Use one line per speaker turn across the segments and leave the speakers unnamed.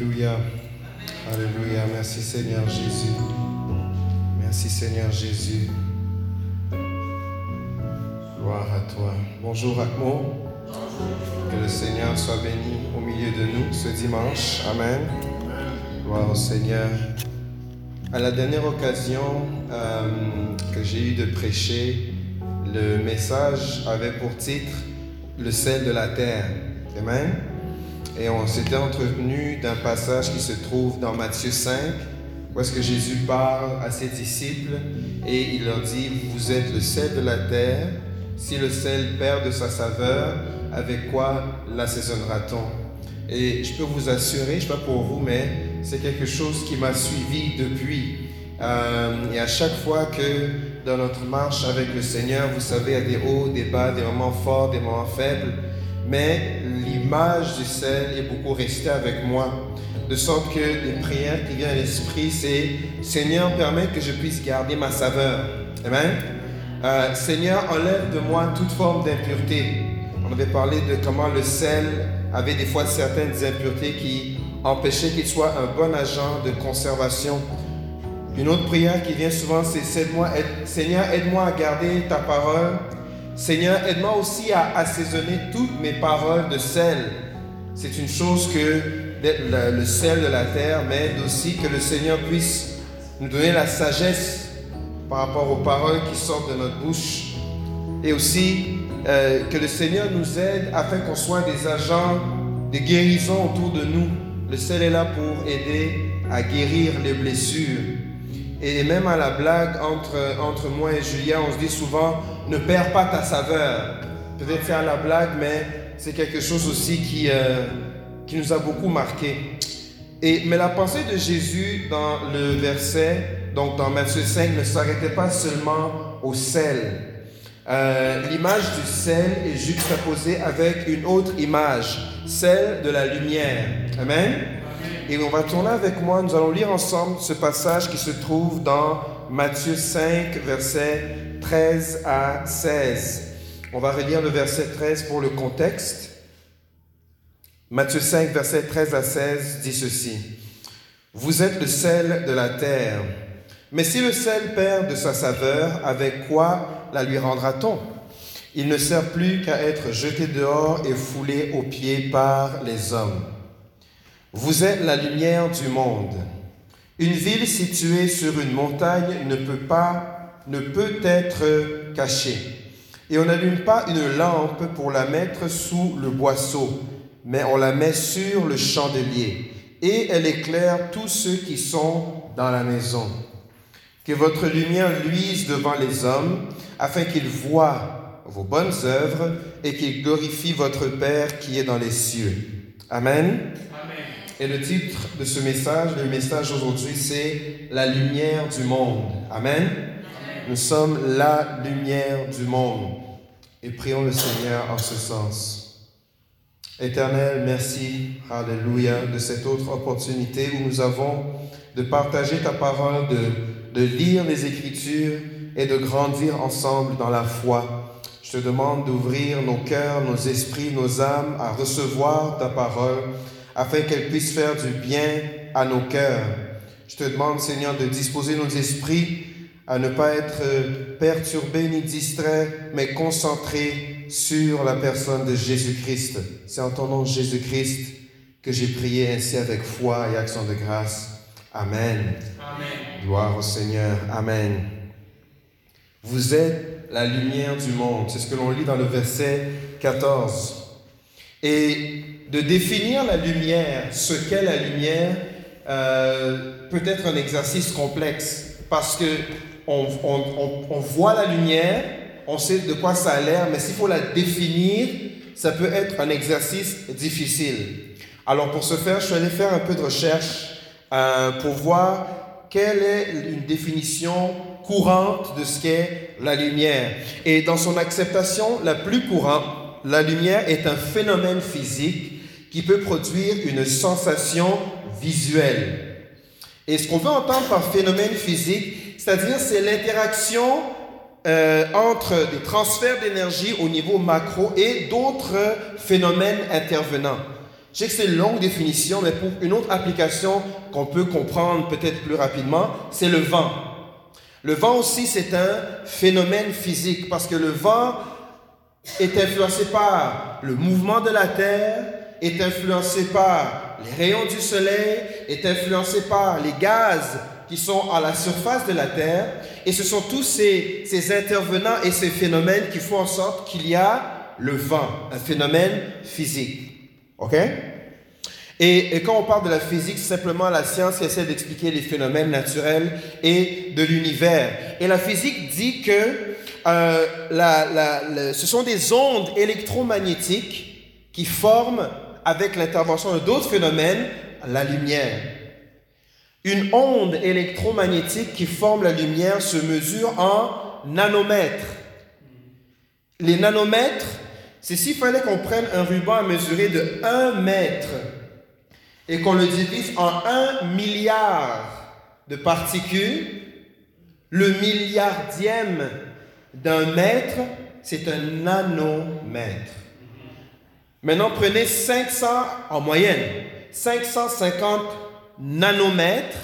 Alléluia. Alléluia. Merci Seigneur Jésus. Merci Seigneur Jésus. Gloire à toi. Bonjour Akmo. Que le Seigneur soit béni au milieu de nous ce dimanche. Amen. Gloire au Seigneur. À la dernière occasion euh, que j'ai eu de prêcher, le message avait pour titre Le sel de la terre. Amen. Et on s'était entretenu d'un passage qui se trouve dans Matthieu 5, où est-ce que Jésus parle à ses disciples et il leur dit, vous êtes le sel de la terre, si le sel perd de sa saveur, avec quoi l'assaisonnera-t-on? Et je peux vous assurer, je ne sais pas pour vous, mais c'est quelque chose qui m'a suivi depuis. Euh, et à chaque fois que dans notre marche avec le Seigneur, vous savez, il y a des hauts, des bas, des moments forts, des moments faibles, mais l'image du sel est beaucoup restée avec moi. De sorte que les prières qui viennent à l'esprit, c'est Seigneur, permets que je puisse garder ma saveur. Amen. Euh, Seigneur, enlève de moi toute forme d'impureté. On avait parlé de comment le sel avait des fois certaines impuretés qui empêchaient qu'il soit un bon agent de conservation. Une autre prière qui vient souvent, c'est Seigneur, aide-moi à garder ta parole Seigneur, aide-moi aussi à assaisonner toutes mes paroles de sel. C'est une chose que le, sel de la terre, mais aussi que le Seigneur puisse nous donner la sagesse par rapport aux paroles qui sortent de notre bouche. Et aussi euh, que le Seigneur nous aide afin qu'on soit des agents de guérison autour de nous. Le sel est là pour aider à guérir les blessures. Et même à la blague entre, entre moi et Julien, on se dit souvent, ne perds pas ta saveur. Peut-être faire la blague, mais c'est quelque chose aussi qui, euh, qui nous a beaucoup marqué. Et, mais la pensée de Jésus dans le verset, donc dans Matthieu 5, ne s'arrêtait pas seulement au sel. Euh, l'image du sel est juxtaposée avec une autre image, celle de la lumière. Amen? Et on va tourner avec moi, nous allons lire ensemble ce passage qui se trouve dans Matthieu 5, verset 13 à 16. On va relire le verset 13 pour le contexte. Matthieu 5, verset 13 à 16 dit ceci. Vous êtes le sel de la terre. Mais si le sel perd de sa saveur, avec quoi la lui rendra-t-on? Il ne sert plus qu'à être jeté dehors et foulé aux pieds par les hommes. Vous êtes la lumière du monde. Une ville située sur une montagne ne peut pas, ne peut être cachée. Et on n'allume pas une lampe pour la mettre sous le boisseau, mais on la met sur le chandelier, et elle éclaire tous ceux qui sont dans la maison. Que votre lumière luise devant les hommes, afin qu'ils voient vos bonnes œuvres et qu'ils glorifient votre Père qui est dans les cieux. Amen. Et le titre de ce message, le message aujourd'hui, c'est La lumière du monde. Amen. Nous sommes la lumière du monde. Et prions le Seigneur en ce sens. Éternel, merci, Alléluia, de cette autre opportunité où nous avons de partager ta parole, de, de lire les Écritures et de grandir ensemble dans la foi. Je te demande d'ouvrir nos cœurs, nos esprits, nos âmes à recevoir ta parole afin qu'elle puisse faire du bien à nos cœurs. Je te demande, Seigneur, de disposer nos esprits à ne pas être perturbés ni distraits, mais concentrés sur la personne de Jésus-Christ. C'est en ton nom, Jésus-Christ, que j'ai prié ainsi avec foi et action de grâce. Amen. Amen. Gloire au Seigneur. Amen. Vous êtes la lumière du monde. C'est ce que l'on lit dans le verset 14. Et de définir la lumière, ce qu'est la lumière, euh, peut être un exercice complexe parce que on, voit la lumière, on sait de quoi ça a l'air, mais s'il faut la définir, ça peut être un exercice difficile. Alors pour ce faire, je suis allé faire un peu de recherche euh, pour voir quelle est une définition courante de ce qu'est la lumière. Et dans son acceptation la plus courante, la lumière est un phénomène physique qui peut produire une sensation visuelle. Et ce qu'on veut entendre par phénomène physique, c'est-à-dire c'est l'interaction euh, entre des transferts d'énergie au niveau macro et d'autres phénomènes intervenants. Je sais que c'est une longue définition, mais pour une autre application qu'on peut comprendre peut-être plus rapidement, c'est le vent. Le vent aussi, c'est un phénomène physique parce que le vent est influencé par le mouvement de la Terre, est influencé par les rayons du soleil, est influencé par les gaz qui sont à la surface de la Terre. Et ce sont tous ces, intervenants et ces phénomènes qui font en sorte qu'il y a le vent, un phénomène physique. OK? Et, quand on parle de la physique, c'est simplement la science qui essaie d'expliquer les phénomènes naturels et de l'univers. Et la physique dit que euh, ce sont des ondes électromagnétiques qui forment, avec l'intervention d'autres phénomènes, la lumière. Une onde électromagnétique qui forme la lumière se mesure en nanomètres. Les nanomètres, c'est s'il fallait qu'on prenne un ruban à mesurer de 1 mètre et qu'on le divise en 1 milliard de particules, le milliardième d'un mètre, c'est un nanomètre. Maintenant, prenez 500 en moyenne, 550 nanomètres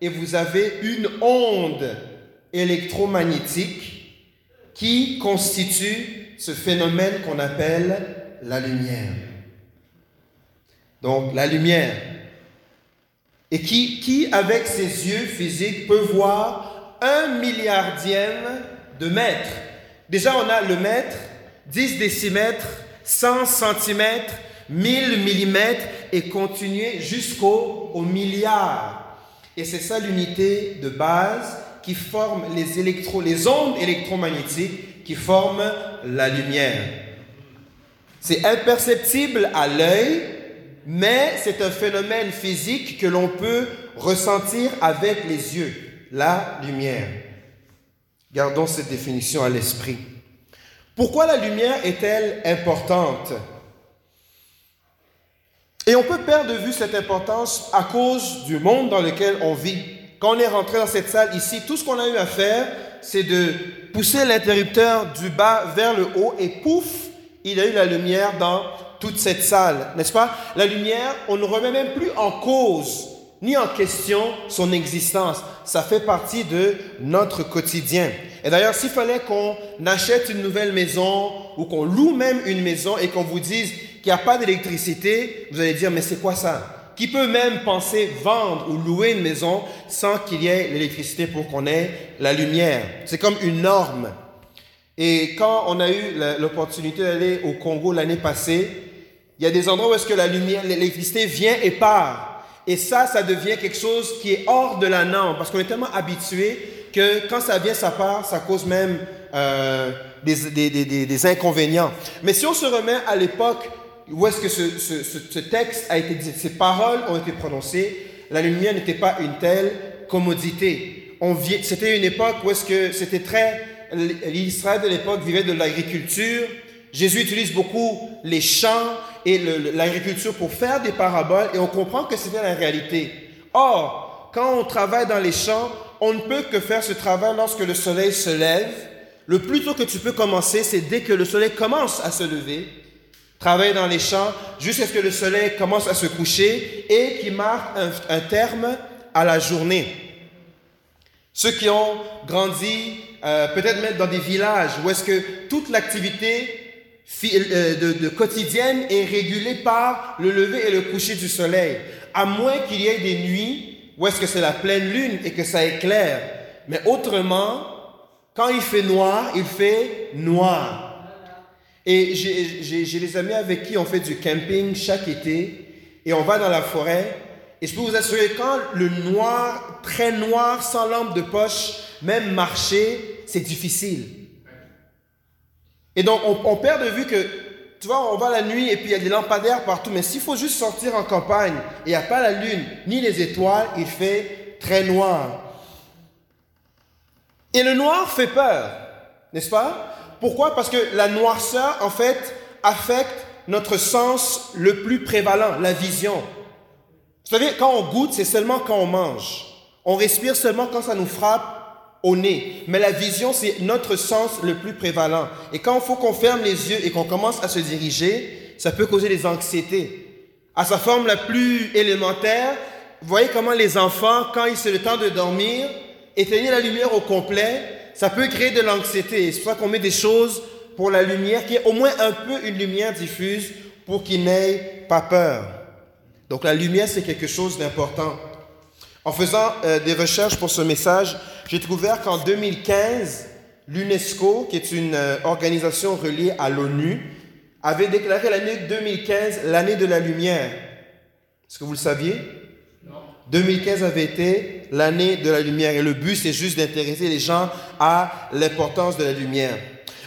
et vous avez une onde électromagnétique qui constitue ce phénomène qu'on appelle la lumière. Donc la lumière. Et qui, avec ses yeux physiques, peut voir un milliardième de mètre. Déjà, on a le mètre, 10 décimètres, 100 centimètres, 1000 millimètres et continuer jusqu'au au milliard. Et c'est ça l'unité de base qui forme les, les ondes électromagnétiques qui forment la lumière. C'est imperceptible à l'œil, mais c'est un phénomène physique que l'on peut ressentir avec les yeux, la lumière. Gardons cette définition à l'esprit. Pourquoi la lumière est-elle importante? Et on peut perdre de vue cette importance à cause du monde dans lequel on vit. Quand on est rentré dans cette salle ici, tout ce qu'on a eu à faire, c'est de pousser l'interrupteur du bas vers le haut et pouf, il a eu la lumière dans toute cette salle, n'est-ce pas? La lumière, on ne remet même plus en cause ni en question son existence. Ça fait partie de notre quotidien. Et d'ailleurs, s'il fallait qu'on achète une nouvelle maison ou qu'on loue même une maison et qu'on vous dise qu'il n'y a pas d'électricité, vous allez dire, mais c'est quoi ça? Qui peut même penser vendre ou louer une maison sans qu'il y ait l'électricité pour qu'on ait la lumière C'est comme une norme. Et quand on a eu l'opportunité d'aller au Congo l'année passée, il y a des endroits où est-ce que la lumière, l'électricité vient et part. Et ça, ça devient quelque chose qui est hors de la norme parce qu'on est tellement habitué que quand ça vient, ça part, ça cause même euh, des, des, des, des, inconvénients. Mais si on se remet à l'époque où est-ce que ce, texte a été dit, ces paroles ont été prononcées, la lumière n'était pas une telle commodité. C'était une époque où est-ce que c'était très... L'Israël de l'époque vivait de l'agriculture. Jésus utilise beaucoup les champs et l'agriculture pour faire des paraboles et on comprend que c'était la réalité. Or, quand on travaille dans les champs, on ne peut que faire ce travail lorsque le soleil se lève. Le plus tôt que tu peux commencer, c'est dès que le soleil commence à se lever. Travailler dans les champs jusqu'à ce que le soleil commence à se coucher et qui marque un, terme à la journée. Ceux qui ont grandi euh, peut-être même dans des villages où est-ce que toute l'activité euh, de, quotidienne est régulée par le lever et le coucher du soleil. À moins qu'il y ait des nuits où est-ce que c'est la pleine lune et que ça éclaire. Mais autrement, quand il fait noir, il fait noir. Et j'ai des amis avec qui on fait du camping chaque été et on va dans la forêt. Et je peux vous assurer, quand le noir, très noir, sans lampe de poche, même marcher, c'est difficile. Et donc, on, perd de vue que, tu vois, on va la nuit et puis il y a des lampadaires partout, mais s'il faut juste sortir en campagne et il n'y a pas la lune ni les étoiles, il fait très noir. Et le noir fait peur, n'est-ce pas? Pourquoi? Parce que la noirceur, en fait, affecte notre sens le plus prévalent, la vision. Vous savez, quand on goûte, c'est seulement quand on mange. On respire seulement quand ça nous frappe au nez. Mais la vision, c'est notre sens le plus prévalent. Et quand il faut qu'on ferme les yeux et qu'on commence à se diriger, ça peut causer des anxiétés. à sa forme la plus élémentaire, vous voyez comment les enfants, quand c'est le temps de dormir, éteigner la lumière au complet, ça peut créer de l'anxiété. C'est pour ça qu'on met des choses pour la lumière, qui est au moins un peu une lumière diffuse pour qu'ils n'aient pas peur. Donc la lumière, c'est quelque chose d'important. En faisant euh, des recherches pour ce message, j'ai découvert qu'en 2015, l'UNESCO, qui est une euh, organisation reliée à l'ONU, avait déclaré l'année 2015 l'année de la lumière. Est-ce que vous le saviez? 2015 avait été l'année de la lumière et le but c'est juste d'intéresser les gens à l'importance de la lumière.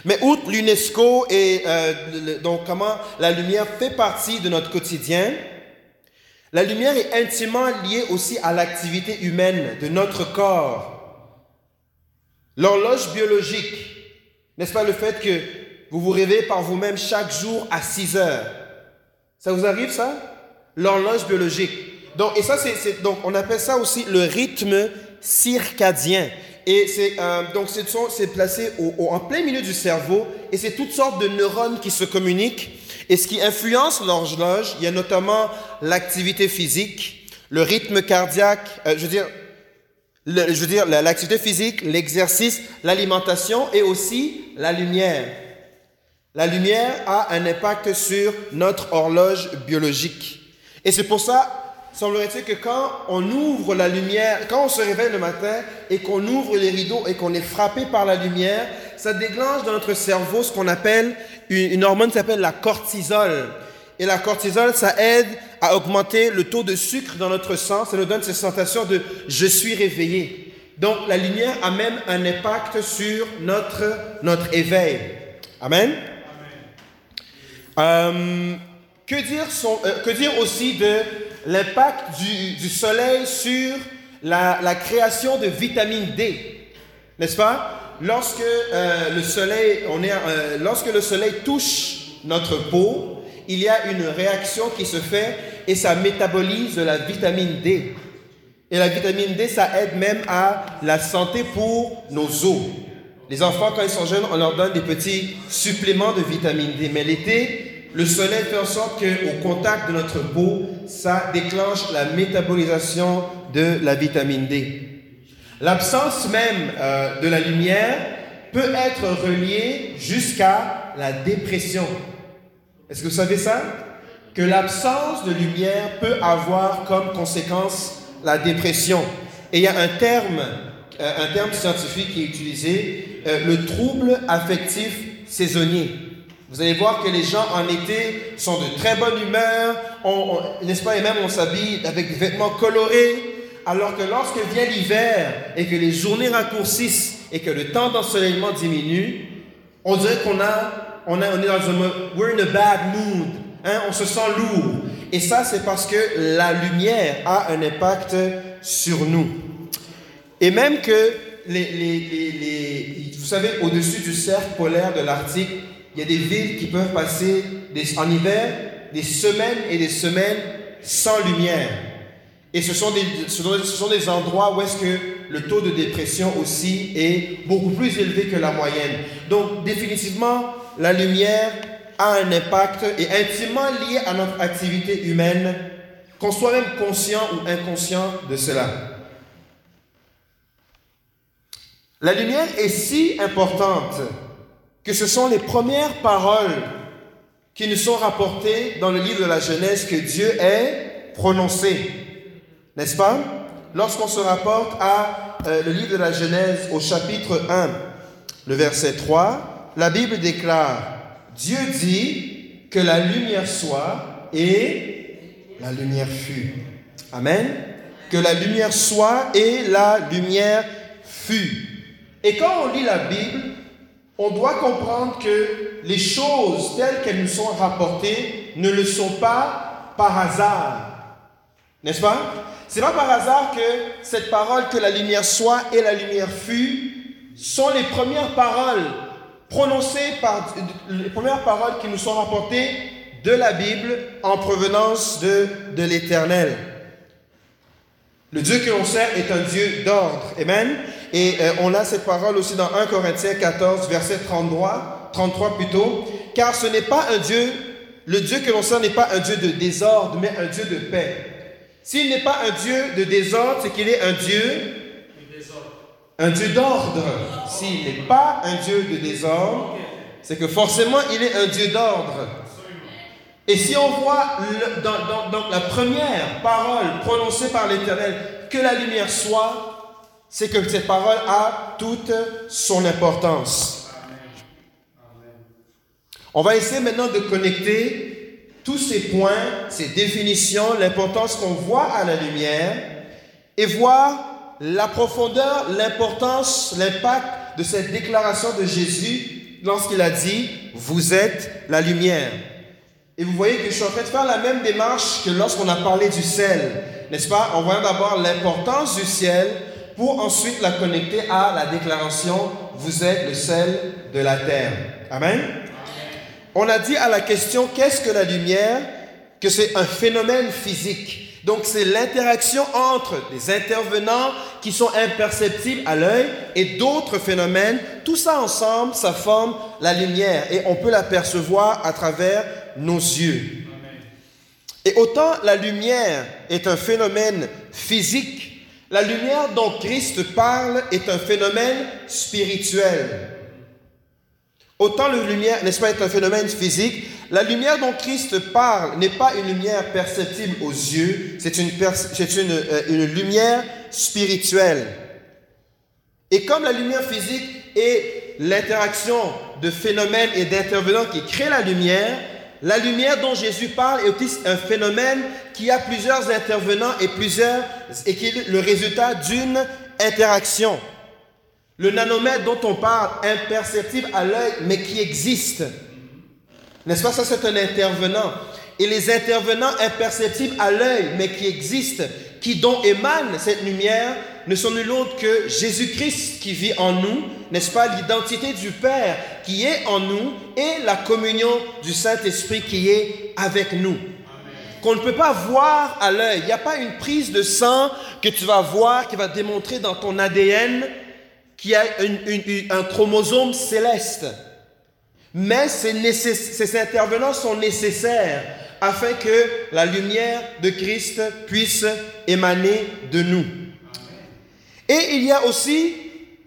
Mais outre l'UNESCO et euh, donc comment la lumière fait partie de notre quotidien, la lumière est intimement liée aussi à l'activité humaine de notre corps. L'horloge biologique, n'est-ce pas le fait que vous vous réveillez par vous-même chaque jour à 6 heures? Ça vous arrive ça? L'horloge biologique. Donc, et ça, c'est, donc, on appelle ça aussi le rythme circadien. Et c'est, euh, donc, c'est, placé au, en plein milieu du cerveau et c'est toutes sortes de neurones qui se communiquent. Et ce qui influence l'horloge, il y a notamment l'activité physique, le rythme cardiaque, euh, je veux dire l'activité physique, l'exercice, l'alimentation et aussi la lumière. La lumière a un impact sur notre horloge biologique. Et c'est pour ça, semblerait-il que quand on ouvre la lumière, quand on se réveille le matin et qu'on ouvre les rideaux et qu'on est frappé par la lumière, ça déclenche dans notre cerveau ce qu'on appelle une, hormone qui s'appelle la cortisol. Et la cortisol, ça aide à augmenter le taux de sucre dans notre sang. Ça nous donne cette sensation de je suis réveillé. Donc la lumière a même un impact sur notre, notre éveil. Amen? Euh, que, dire euh, que dire aussi de l'impact du, soleil sur la, création de vitamine D N'est-ce pas? Lorsque, euh, le soleil, on est, lorsque le soleil touche notre peau, il y a une réaction qui se fait et ça métabolise la vitamine D. Et la vitamine D, ça aide même à la santé pour nos os. Les enfants, quand ils sont jeunes, on leur donne des petits suppléments de vitamine D. Mais l'été, le soleil fait en sorte qu'au contact de notre peau, ça déclenche la métabolisation de la vitamine D. L'absence même euh, de la lumière peut être reliée jusqu'à la dépression. Est-ce que vous savez ça? Que l'absence de lumière peut avoir comme conséquence la dépression. Et il y a un terme, euh, un terme scientifique qui est utilisé, euh, le trouble affectif saisonnier. Vous allez voir que les gens en été sont de très bonne humeur, n'est-ce pas, et même on s'habille avec des vêtements colorés, alors que lorsque vient l'hiver et que les journées raccourcissent et que le temps d'ensoleillement diminue, on dirait qu'on a on, est dans un we're in a bad mood, hein, on se sent lourd. Et ça, c'est parce que la lumière a un impact sur nous. Et même que, les, vous savez, au-dessus du cercle polaire de l'Arctique, il y a des villes qui peuvent passer en hiver des semaines et des semaines sans lumière. Et ce sont, des, ce sont des endroits où est-ce que le taux de dépression aussi est beaucoup plus élevé que la moyenne. Donc définitivement, la lumière a un impact et intimement lié à notre activité humaine, qu'on soit même conscient ou inconscient de cela. La lumière est si importante que ce sont les premières paroles qui nous sont rapportées dans le livre de la Genèse que Dieu ait prononcées. N'est-ce pas? Lorsqu'on se rapporte à euh, le livre de la Genèse au chapitre 1, le verset 3, la Bible déclare, Dieu dit que la lumière soit et la lumière fut. Amen. Que la lumière soit et la lumière fut. Et quand on lit la Bible, on doit comprendre que les choses telles qu'elles nous sont rapportées ne le sont pas par hasard. N'est-ce pas? C'est pas par hasard que cette parole que la lumière soit et la lumière fut sont les premières paroles prononcées par les premières paroles qui nous sont rapportées de la Bible en provenance de, de l'Éternel. Le Dieu que l'on sert est un Dieu d'ordre. Amen. Et euh, on a cette parole aussi dans 1 Corinthiens 14, verset 33, 33 plutôt. Car ce n'est pas un Dieu, le Dieu que l'on sert n'est pas un Dieu de désordre, mais un Dieu de paix. S'il n'est pas un Dieu de désordre, c'est qu'il est un Dieu un Dieu d'ordre. S'il n'est pas un Dieu de désordre, c'est que forcément il est un Dieu d'ordre. Et si on voit dans, la première parole prononcée par l'Éternel, que la lumière soit, c'est que cette parole a toute son importance. On va essayer maintenant de connecter tous ces points, ces définitions, l'importance qu'on voit à la lumière et voir la profondeur, l'importance, l'impact de cette déclaration de Jésus lorsqu'il a dit, vous êtes la lumière. Et vous voyez que je suis en train de faire la même démarche que lorsqu'on a parlé du sel, n'est-ce pas? On voit d'abord l'importance du ciel pour ensuite la connecter à la déclaration, vous êtes le sel de la terre. Amen? On a dit à la question, qu'est-ce que la lumière? Que c'est un phénomène physique. Donc c'est l'interaction entre des intervenants qui sont imperceptibles à l'œil et d'autres phénomènes. Tout ça ensemble, ça forme la lumière et on peut l'apercevoir à travers nos yeux. Et autant la lumière est un phénomène physique, la lumière dont Christ parle est un phénomène spirituel. Autant la lumière, n'est-ce pas, est un phénomène physique, la lumière dont Christ parle n'est pas une lumière perceptible aux yeux, c'est une, une, euh, une lumière spirituelle. Et comme la lumière physique est l'interaction de phénomènes et d'intervenants qui créent la lumière, la lumière dont Jésus parle est un phénomène qui a plusieurs intervenants et plusieurs et qui est le résultat d'une interaction. Le nanomètre dont on parle, imperceptible à l'œil, mais qui existe. N'est-ce pas? Ça, c'est un intervenant. Et les intervenants imperceptibles à l'œil, mais qui existent, qui dont émane cette lumière, ne sont nul autre que Jésus-Christ qui vit en nous, n'est-ce pas, l'identité du Père qui est en nous et la communion du Saint-Esprit qui est avec nous. Qu'on ne peut pas voir à l'œil. Il n'y a pas une prise de sang que tu vas voir qui va démontrer dans ton ADN qui a un chromosome céleste. Mais ces, intervenants sont nécessaires afin que la lumière de Christ puisse émaner de nous. Et il y a aussi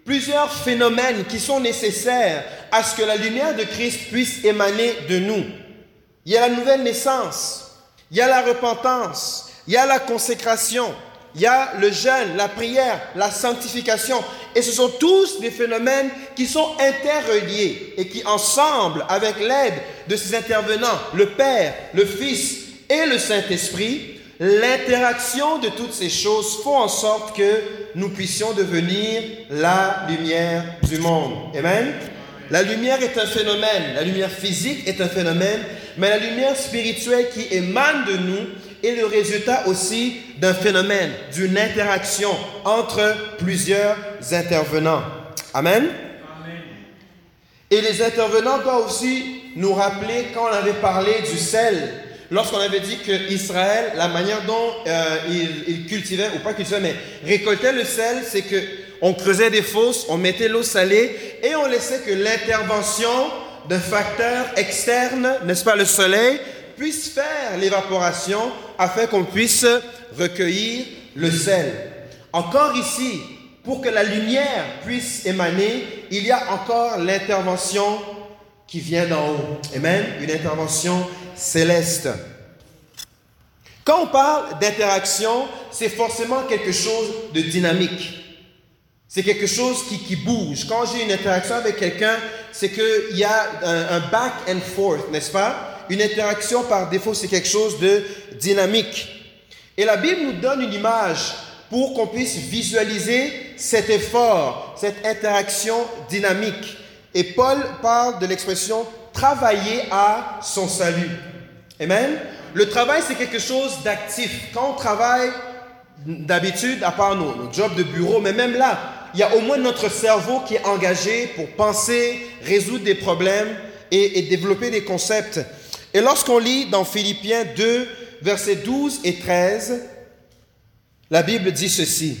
plusieurs phénomènes qui sont nécessaires à ce que la lumière de Christ puisse émaner de nous. Il y a la nouvelle naissance, il y a la repentance, il y a la consécration, il y a le jeûne, la prière, la sanctification. Et ce sont tous des phénomènes qui sont interreliés et qui, ensemble, avec l'aide de ces intervenants, le Père, le Fils et le Saint-Esprit, l'interaction de toutes ces choses font en sorte que nous puissions devenir la lumière du monde. Amen. La lumière est un phénomène, la lumière physique est un phénomène, mais la lumière spirituelle qui émane de nous est le résultat aussi d'un phénomène, d'une interaction entre plusieurs intervenants. Amen. Et les intervenants doivent aussi nous rappeler quand on avait parlé du sel, lorsqu'on avait dit que Israël, la manière dont euh, il, cultivait, ou pas cultivait, mais récoltait le sel, c'est que on creusait des fosses, on mettait l'eau salée et on laissait que l'intervention d'un facteur externe, n'est-ce pas le soleil, puisse faire l'évaporation afin qu'on puisse recueillir le sel. Encore ici, pour que la lumière puisse émaner, il y a encore l'intervention qui vient d'en haut. Amen. Une intervention céleste. Quand on parle d'interaction, c'est forcément quelque chose de dynamique. C'est quelque chose qui, bouge. Quand j'ai une interaction avec quelqu'un, c'est qu'il y a un back and forth, n'est-ce pas? une interaction par défaut, c'est quelque chose de dynamique. Et la Bible nous donne une image pour qu'on puisse visualiser cet effort, cette interaction dynamique. Et Paul parle de l'expression travailler à son salut. Amen. Le travail, c'est quelque chose d'actif. Quand on travaille, d'habitude, à part nos, jobs de bureau, mais même là, il y a au moins notre cerveau qui est engagé pour penser, résoudre des problèmes et développer des concepts. Et lorsqu'on lit dans Philippiens 2, versets 12 et 13, la Bible dit ceci.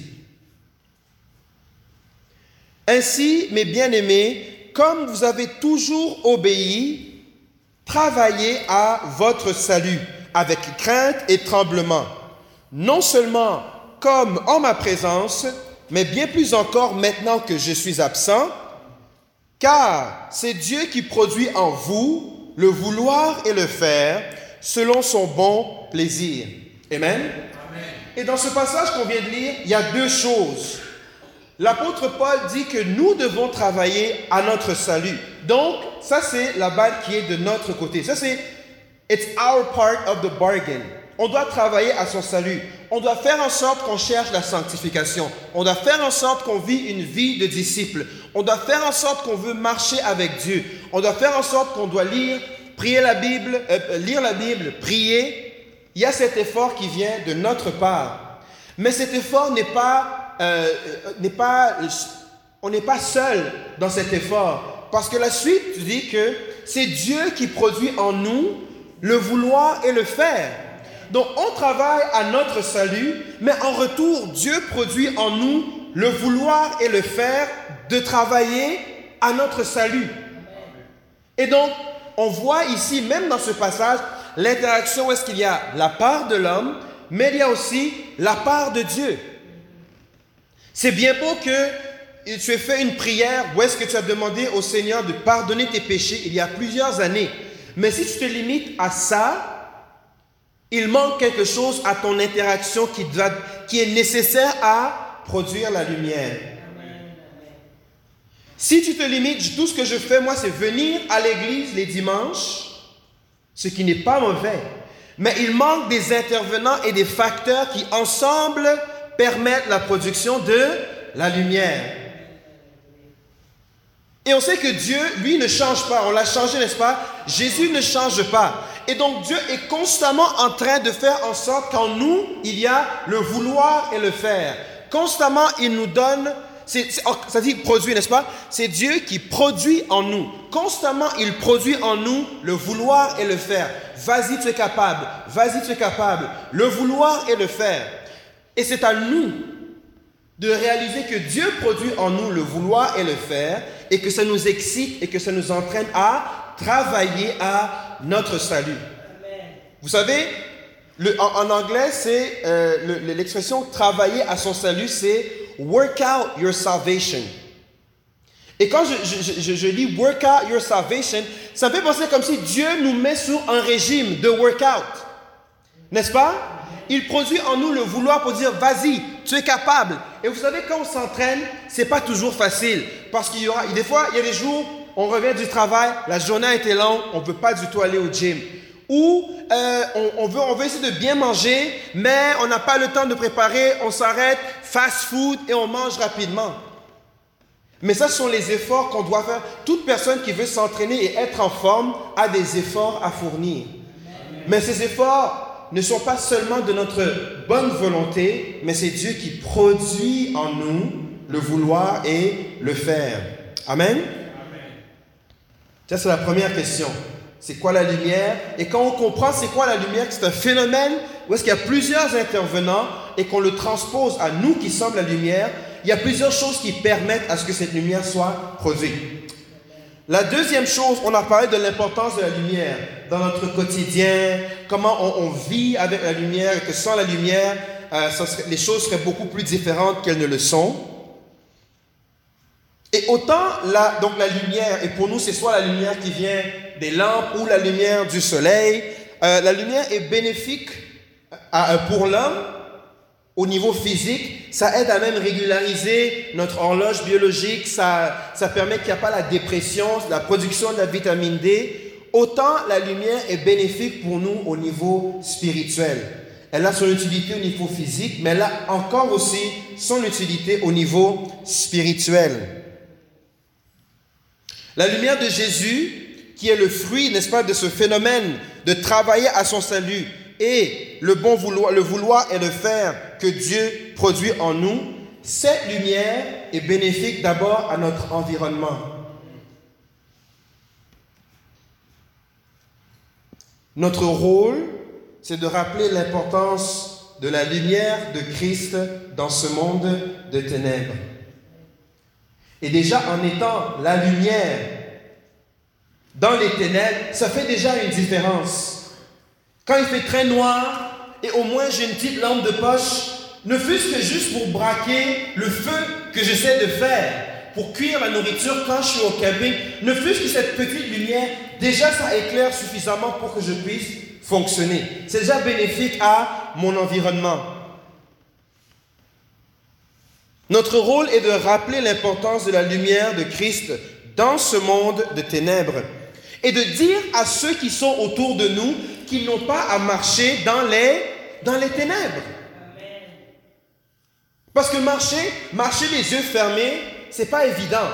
Ainsi, mes bien-aimés, comme vous avez toujours obéi, travaillez à votre salut avec crainte et tremblement, non seulement comme en ma présence, mais bien plus encore maintenant que je suis absent, car c'est Dieu qui produit en vous le vouloir et le faire selon son bon plaisir. Amen. Et dans ce passage qu'on vient de lire, il y a deux choses. L'apôtre Paul dit que nous devons travailler à notre salut. Donc, ça c'est la balle qui est de notre côté. Ça c'est it's our part of the bargain. On doit travailler à son salut. On doit faire en sorte qu'on cherche la sanctification. On doit faire en sorte qu'on vit une vie de disciple. On doit faire en sorte qu'on veut marcher avec Dieu. On doit faire en sorte qu'on doit lire, prier la Bible, euh, lire la Bible, prier, il y a cet effort qui vient de notre part. Mais cet effort n'est pas, euh, n'est pas, on n'est pas seul dans cet effort. Parce que la suite dit que c'est Dieu qui produit en nous le vouloir et le faire. Donc on travaille à notre salut, mais en retour, Dieu produit en nous le vouloir et le faire de travailler à notre salut. Et donc, on voit ici, même dans ce passage, l'interaction où est-ce qu'il y a la part de l'homme, mais il y a aussi la part de Dieu. C'est bien beau que tu aies fait une prière où est-ce que tu as demandé au Seigneur de pardonner tes péchés il y a plusieurs années. Mais si tu te limites à ça, il manque quelque chose à ton interaction qui, qui est nécessaire à produire la lumière. Si tu te limites, tout ce que je fais, moi, c'est venir à l'église les dimanches, ce qui n'est pas mauvais. Mais il manque des intervenants et des facteurs qui ensemble permettent la production de la lumière. Et on sait que Dieu, lui, ne change pas. On l'a changé, n'est-ce pas? Jésus ne change pas. Et donc Dieu est constamment en train de faire en sorte qu'en nous, il y a le vouloir et le faire. Constamment, il nous donne Oh, ça dit produit, n'est-ce pas? C'est Dieu qui produit en nous. Constamment, il produit en nous le vouloir et le faire. Vas-y, tu es capable. Vas-y, tu es capable. Le vouloir et le faire. Et c'est à nous de réaliser que Dieu produit en nous le vouloir et le faire et que ça nous excite et que ça nous entraîne à travailler à notre salut. Vous savez, en, anglais, c'est euh, l'expression travailler à son salut, c'est work out your salvation. Et quand je, lis work out your salvation, ça me fait penser comme si Dieu nous met sur un régime de workout. N'est-ce pas? Il produit en nous le vouloir pour dire vas-y, tu es capable. Et vous savez, quand on s'entraîne, c'est pas toujours facile. Parce qu'il y aura, des fois, il y a des jours, on revient du travail, la journée a été longue, on ne peut pas du tout aller au gym ou euh, on, veut, on veut essayer de bien manger, mais on n'a pas le temps de préparer, on s'arrête, fast food et on mange rapidement. Mais ça, ce sont les efforts qu'on doit faire. Toute personne qui veut s'entraîner et être en forme a des efforts à fournir. Mais ces efforts ne sont pas seulement de notre bonne volonté, mais c'est Dieu qui produit en nous le vouloir et le faire. Amen? Ça, c'est la première question c'est quoi la lumière? Et quand on comprend c'est quoi la lumière, c'est un phénomène où est-ce qu'il y a plusieurs intervenants et qu'on le transpose à nous qui sommes la lumière, il y a plusieurs choses qui permettent à ce que cette lumière soit produite. La deuxième chose, on a parlé de l'importance de la lumière dans notre quotidien, comment on, vit avec la lumière et que sans la lumière, euh, les choses seraient beaucoup plus différentes qu'elles ne le sont. Et autant la, donc la lumière, et pour nous c'est soit la lumière qui vient des lampes ou la lumière du soleil, euh, la lumière est bénéfique pour l'homme au niveau physique, ça aide à même régulariser notre horloge biologique, ça, ça permet qu'il n'y a pas la dépression, la production de la vitamine D. Autant la lumière est bénéfique pour nous au niveau spirituel. Elle a son utilité au niveau physique, mais elle a encore aussi son utilité au niveau spirituel. La lumière de Jésus, qui est le fruit, n'est-ce pas, de ce phénomène de travailler à son salut et le bon vouloir, le vouloir et le faire que Dieu produit en nous, cette lumière est bénéfique d'abord à notre environnement. Notre rôle, c'est de rappeler l'importance de la lumière de Christ dans ce monde de ténèbres. Et déjà en étant la lumière, dans les ténèbres, ça fait déjà une différence. Quand il fait très noir et au moins j'ai une petite lampe de poche, ne fût-ce que juste pour braquer le feu que j'essaie de faire, pour cuire la nourriture quand je suis au camping, ne fût-ce que cette petite lumière, déjà ça éclaire suffisamment pour que je puisse fonctionner. C'est déjà bénéfique à mon environnement. Notre rôle est de rappeler l'importance de la lumière de Christ dans ce monde de ténèbres et de dire à ceux qui sont autour de nous qu'ils n'ont pas à marcher dans les, dans les ténèbres. Parce que marcher, marcher les yeux fermés, c'est pas évident.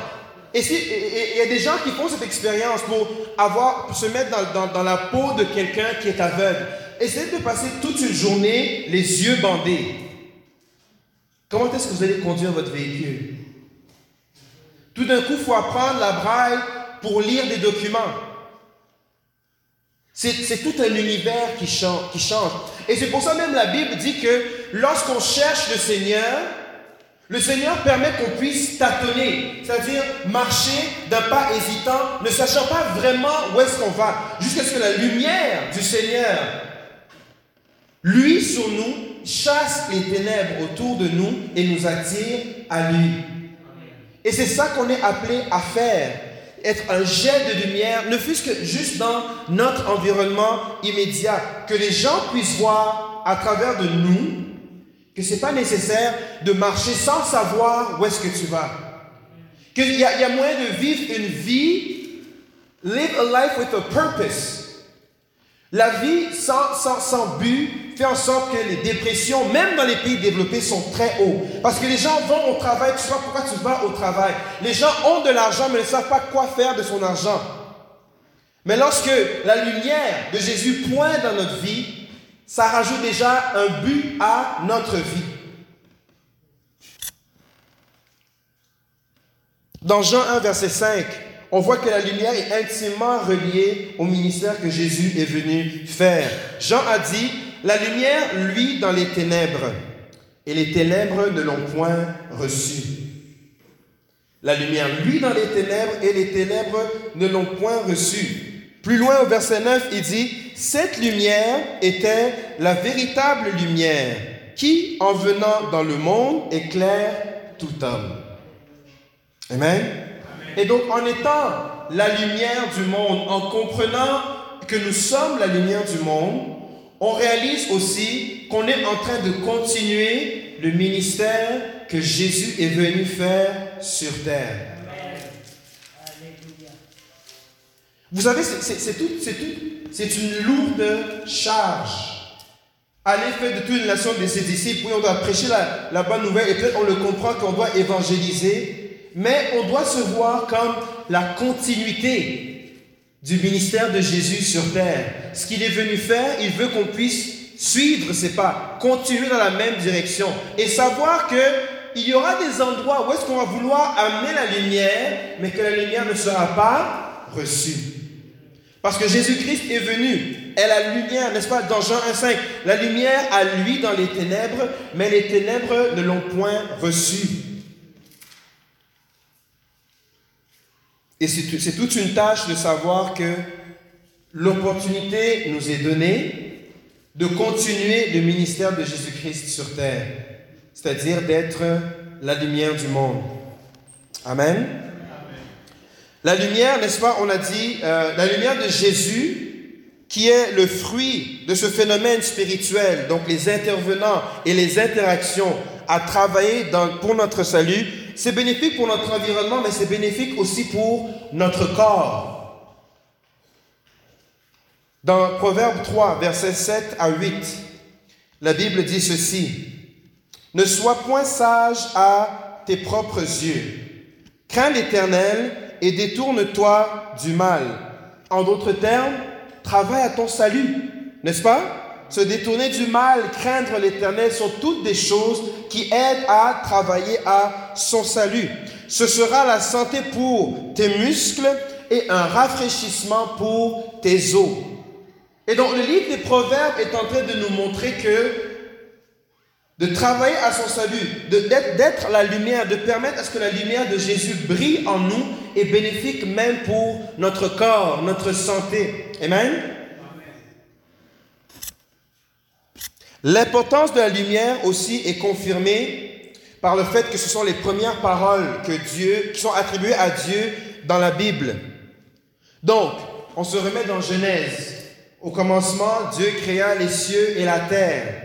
Et il y a des gens qui font cette expérience pour avoir, se mettre dans, dans, dans la peau de quelqu'un qui est aveugle. Essayez de passer toute une journée les yeux bandés. Comment est-ce que vous allez conduire votre véhicule? Tout d'un coup, il faut apprendre la braille pour lire des documents. C'est tout un univers qui change. Et c'est pour ça même la Bible dit que lorsqu'on cherche le Seigneur, le Seigneur permet qu'on puisse tâtonner, c'est-à-dire marcher d'un pas hésitant, ne sachant pas vraiment où est-ce qu'on va, jusqu'à ce que la lumière du Seigneur, lui sur nous, chasse les ténèbres autour de nous et nous attire à lui. Et c'est ça qu'on est appelé à faire être un jet de lumière, ne fût-ce que juste dans notre environnement immédiat, que les gens puissent voir à travers de nous que ce n'est pas nécessaire de marcher sans savoir où est-ce que tu vas. Qu'il y, y, a moyen de vivre une vie, live a life with a purpose. La vie sans, sans, sans but fait en sorte que les dépressions, même dans les pays développés, sont très hauts. Parce que les gens vont au travail, tu sais pas pourquoi tu vas au travail? Les gens ont de l'argent, mais ne savent pas quoi faire de son argent. Mais lorsque la lumière de Jésus pointe dans notre vie, ça rajoute déjà un but à notre vie. Dans Jean 1, verset 5, on voit que la lumière est intimement reliée au ministère que Jésus est venu faire. Jean a dit, la lumière, lui, dans les ténèbres, et les ténèbres ne l'ont point reçu. La lumière, lui, dans les ténèbres, et les ténèbres ne l'ont point reçu. Plus loin au verset 9, il dit, cette lumière était la véritable lumière qui, en venant dans le monde, éclaire tout homme. Amen. Et donc, en étant la lumière du monde, en comprenant que nous sommes la lumière du monde, on réalise aussi qu'on est en train de continuer le ministère que Jésus est venu faire sur terre. Vous savez, c'est tout, c'est une lourde charge. Aller faire de toute une nation de ses disciples, oui, on doit prêcher la, la bonne nouvelle, et peut-être on le comprend qu'on doit évangéliser, mais on doit se voir comme la continuité du ministère de Jésus sur terre. Ce qu'il est venu faire, il veut qu'on puisse suivre ses pas, continuer dans la même direction et savoir que il y aura des endroits où est-ce qu'on va vouloir amener la lumière, mais que la lumière ne sera pas reçue. Parce que Jésus-Christ est venu. Et la lumière, n'est-ce pas, dans Jean 1,5, la lumière a lui dans les ténèbres, mais les ténèbres ne l'ont point reçu. Et c'est toute une tâche de savoir que l'opportunité nous est donnée de continuer le ministère de Jésus-Christ sur terre, c'est-à-dire d'être la lumière du monde. Amen. La lumière, n'est-ce pas, on a dit, euh, la lumière de Jésus, qui est le fruit de ce phénomène spirituel, donc les intervenants et les interactions à travailler pour notre salut, c'est bénéfique pour notre environnement, mais c'est bénéfique aussi pour notre corps. Dans Proverbe 3, versets 7 à 8, la Bible dit ceci. Ne sois point sage à tes propres yeux. Crains l'Éternel et détourne-toi du mal. En d'autres termes, travaille à ton salut, n'est-ce pas? Se détourner du mal, craindre l'Éternel sont toutes des choses qui aident à travailler à son salut. Ce sera la santé pour tes muscles et un rafraîchissement pour tes os. Et donc le livre des Proverbes est en train de nous montrer que de travailler à son salut, d'être la lumière, de permettre à ce que la lumière de Jésus brille en nous et bénéfique même pour notre corps, notre santé. Amen. L'importance de la lumière aussi est confirmée par le fait que ce sont les premières paroles que Dieu, qui sont attribuées à Dieu dans la Bible. Donc, on se remet dans Genèse. Au commencement, Dieu créa les cieux et la terre.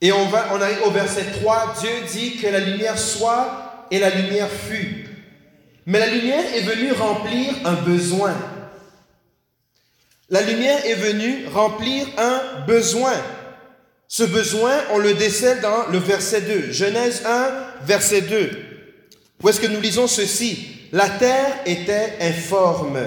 Et on, va, on arrive au verset 3, Dieu dit que la lumière soit et la lumière fut. Mais la lumière est venue remplir un besoin. La lumière est venue remplir un besoin. Ce besoin, on le décèle dans le verset 2. Genèse 1, verset 2. Où est-ce que nous lisons ceci? La terre était informe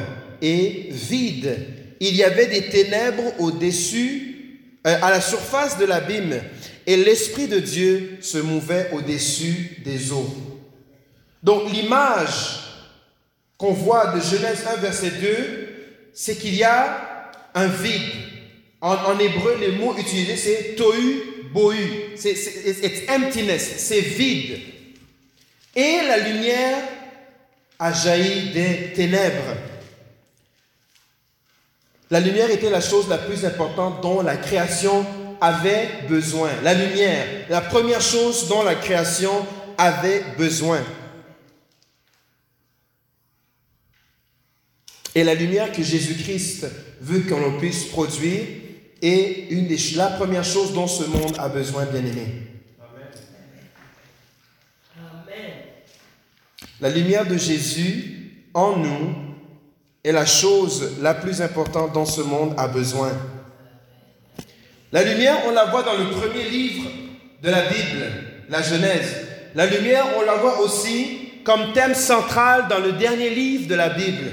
et vide. Il y avait des ténèbres au-dessus, euh, à la surface de l'abîme, et l'Esprit de Dieu se mouvait au-dessus des eaux. Donc l'image qu'on voit de Genèse 1, verset 2, c'est qu'il y a un vide. En, hébreu, le mot utilisé, c'est tohu bohu. C'est emptiness, c'est vide. Et la lumière a jailli des ténèbres. La lumière était la chose la plus importante dont la création avait besoin. La lumière, la première chose dont la création avait besoin. Et la lumière que Jésus-Christ veut qu'on puisse produire est une des, la première chose dont ce monde a besoin, bien-aimé. La lumière de Jésus en nous est la chose la plus importante dont ce monde a besoin. La lumière, on la voit dans le premier livre de la Bible, la Genèse. La lumière, on la voit aussi comme thème central dans le dernier livre de la Bible.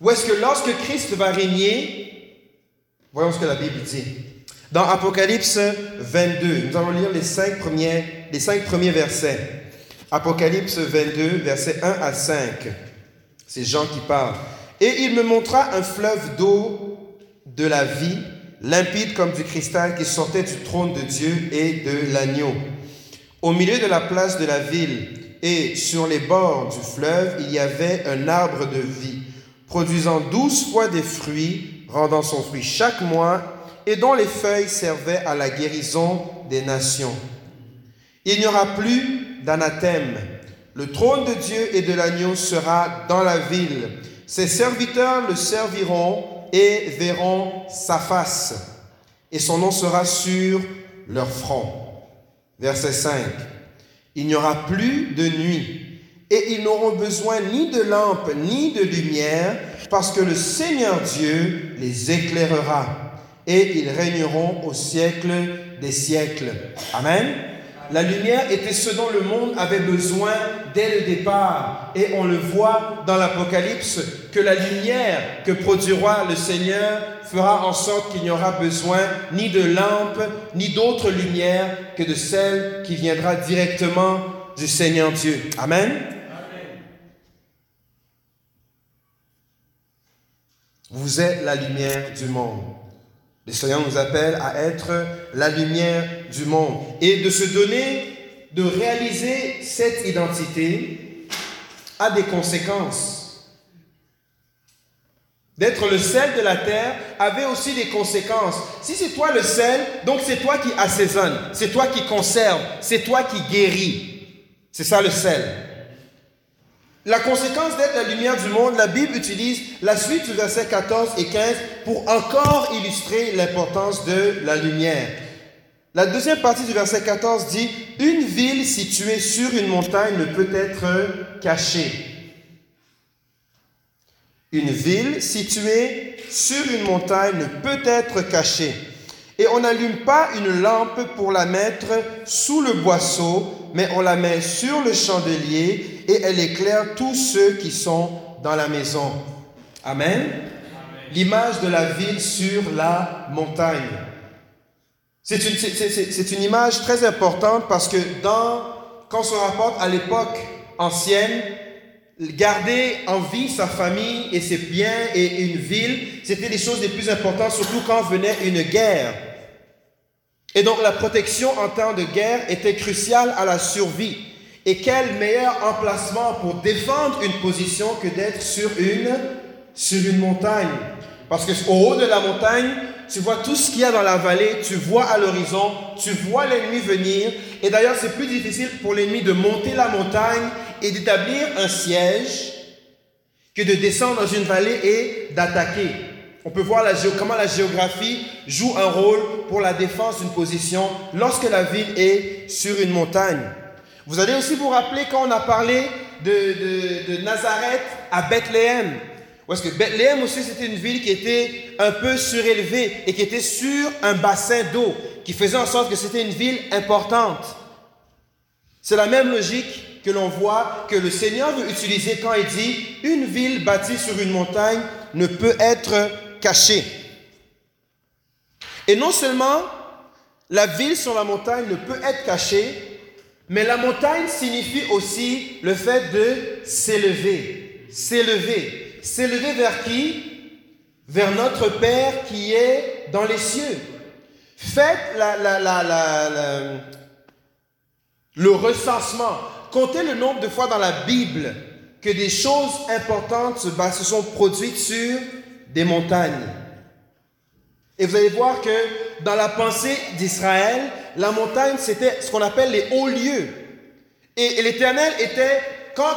Où est-ce que lorsque Christ va régner, voyons ce que la Bible dit. Dans Apocalypse 22, nous allons lire les cinq premiers, les cinq premiers versets. Apocalypse 22, versets 1 à 5. C'est Jean qui parle. Et il me montra un fleuve d'eau de la vie, limpide comme du cristal, qui sortait du trône de Dieu et de l'agneau. Au milieu de la place de la ville et sur les bords du fleuve, il y avait un arbre de vie produisant douze fois des fruits, rendant son fruit chaque mois, et dont les feuilles servaient à la guérison des nations. Il n'y aura plus d'anathème. Le trône de Dieu et de l'agneau sera dans la ville. Ses serviteurs le serviront et verront sa face, et son nom sera sur leur front. Verset 5. Il n'y aura plus de nuit et ils n'auront besoin ni de lampe ni de lumière, parce que le Seigneur Dieu les éclairera, et ils régneront au siècle des siècles. Amen. La lumière était ce dont le monde avait besoin dès le départ. Et on le voit dans l'Apocalypse que la lumière que produira le Seigneur fera en sorte qu'il n'y aura besoin ni de lampe, ni d'autre lumière que de celle qui viendra directement du Seigneur Dieu. Amen. Vous êtes la lumière du monde. Le Seigneur nous appelle à être la lumière du monde et de se donner, de réaliser cette identité a des conséquences. D'être le sel de la terre avait aussi des conséquences. Si c'est toi le sel, donc c'est toi qui assaisonne, c'est toi qui conserve, c'est toi qui guérit. C'est ça le sel. La conséquence d'être la lumière du monde, la Bible utilise la suite du verset 14 et 15 pour encore illustrer l'importance de la lumière. La deuxième partie du verset 14 dit, Une ville située sur une montagne ne peut être cachée. Une ville située sur une montagne ne peut être cachée. Et on n'allume pas une lampe pour la mettre sous le boisseau, mais on la met sur le chandelier et elle éclaire tous ceux qui sont dans la maison. Amen. L'image de la ville sur la montagne. C'est une, une, image très importante parce que dans, quand on se rapporte à l'époque ancienne, garder en vie sa famille et ses biens et une ville, c'était les choses les plus importantes, surtout quand venait une guerre. Et donc la protection en temps de guerre était cruciale à la survie. Et quel meilleur emplacement pour défendre une position que d'être sur une, sur une montagne? Parce qu'au haut de la montagne, tu vois tout ce qu'il y a dans la vallée, tu vois à l'horizon, tu vois l'ennemi venir. Et d'ailleurs, c'est plus difficile pour l'ennemi de monter la montagne et d'établir un siège que de descendre dans une vallée et d'attaquer. On peut voir comment la géographie joue un rôle pour la défense d'une position lorsque la ville est sur une montagne. Vous allez aussi vous rappeler quand on a parlé de, Nazareth à Bethléem. Parce que Bethléem aussi c'était une ville qui était un peu surélevée et qui était sur un bassin d'eau, qui faisait en sorte que c'était une ville importante. C'est la même logique que l'on voit que le Seigneur veut utiliser quand il dit une ville bâtie sur une montagne ne peut être cachée. Et non seulement la ville sur la montagne ne peut être cachée, mais la montagne signifie aussi le fait de s'élever. S'élever. S'élever vers qui? Vers notre Père qui est dans les cieux. Faites le recensement. Comptez le nombre de fois dans la Bible que des choses importantes se sont produites sur des montagnes. Et vous allez voir que dans la pensée d'Israël, la montagne, c'était ce qu'on appelle les hauts lieux. Et, l'Éternel était, quand,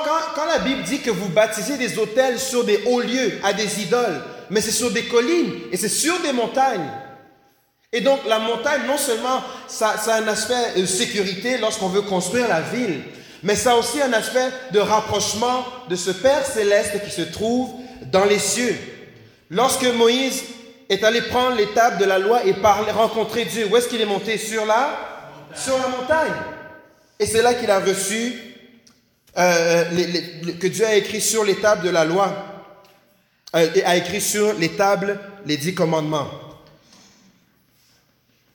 la Bible dit que vous baptisez des hôtels sur des hauts lieux, à des idoles, mais c'est sur des collines et c'est sur des montagnes. Et donc la montagne, non seulement ça a un aspect de sécurité lorsqu'on veut construire la ville, mais ça a aussi un aspect de rapprochement de ce Père céleste qui se trouve dans les cieux. Lorsque Moïse est allé prendre l'étape de la loi et parler, rencontrer Dieu. Où est-ce qu'il est monté? Sur la, sur la montagne. Et c'est là qu'il a reçu euh, que Dieu a écrit sur les tables de la loi, euh, et a écrit sur les tables les dix commandements.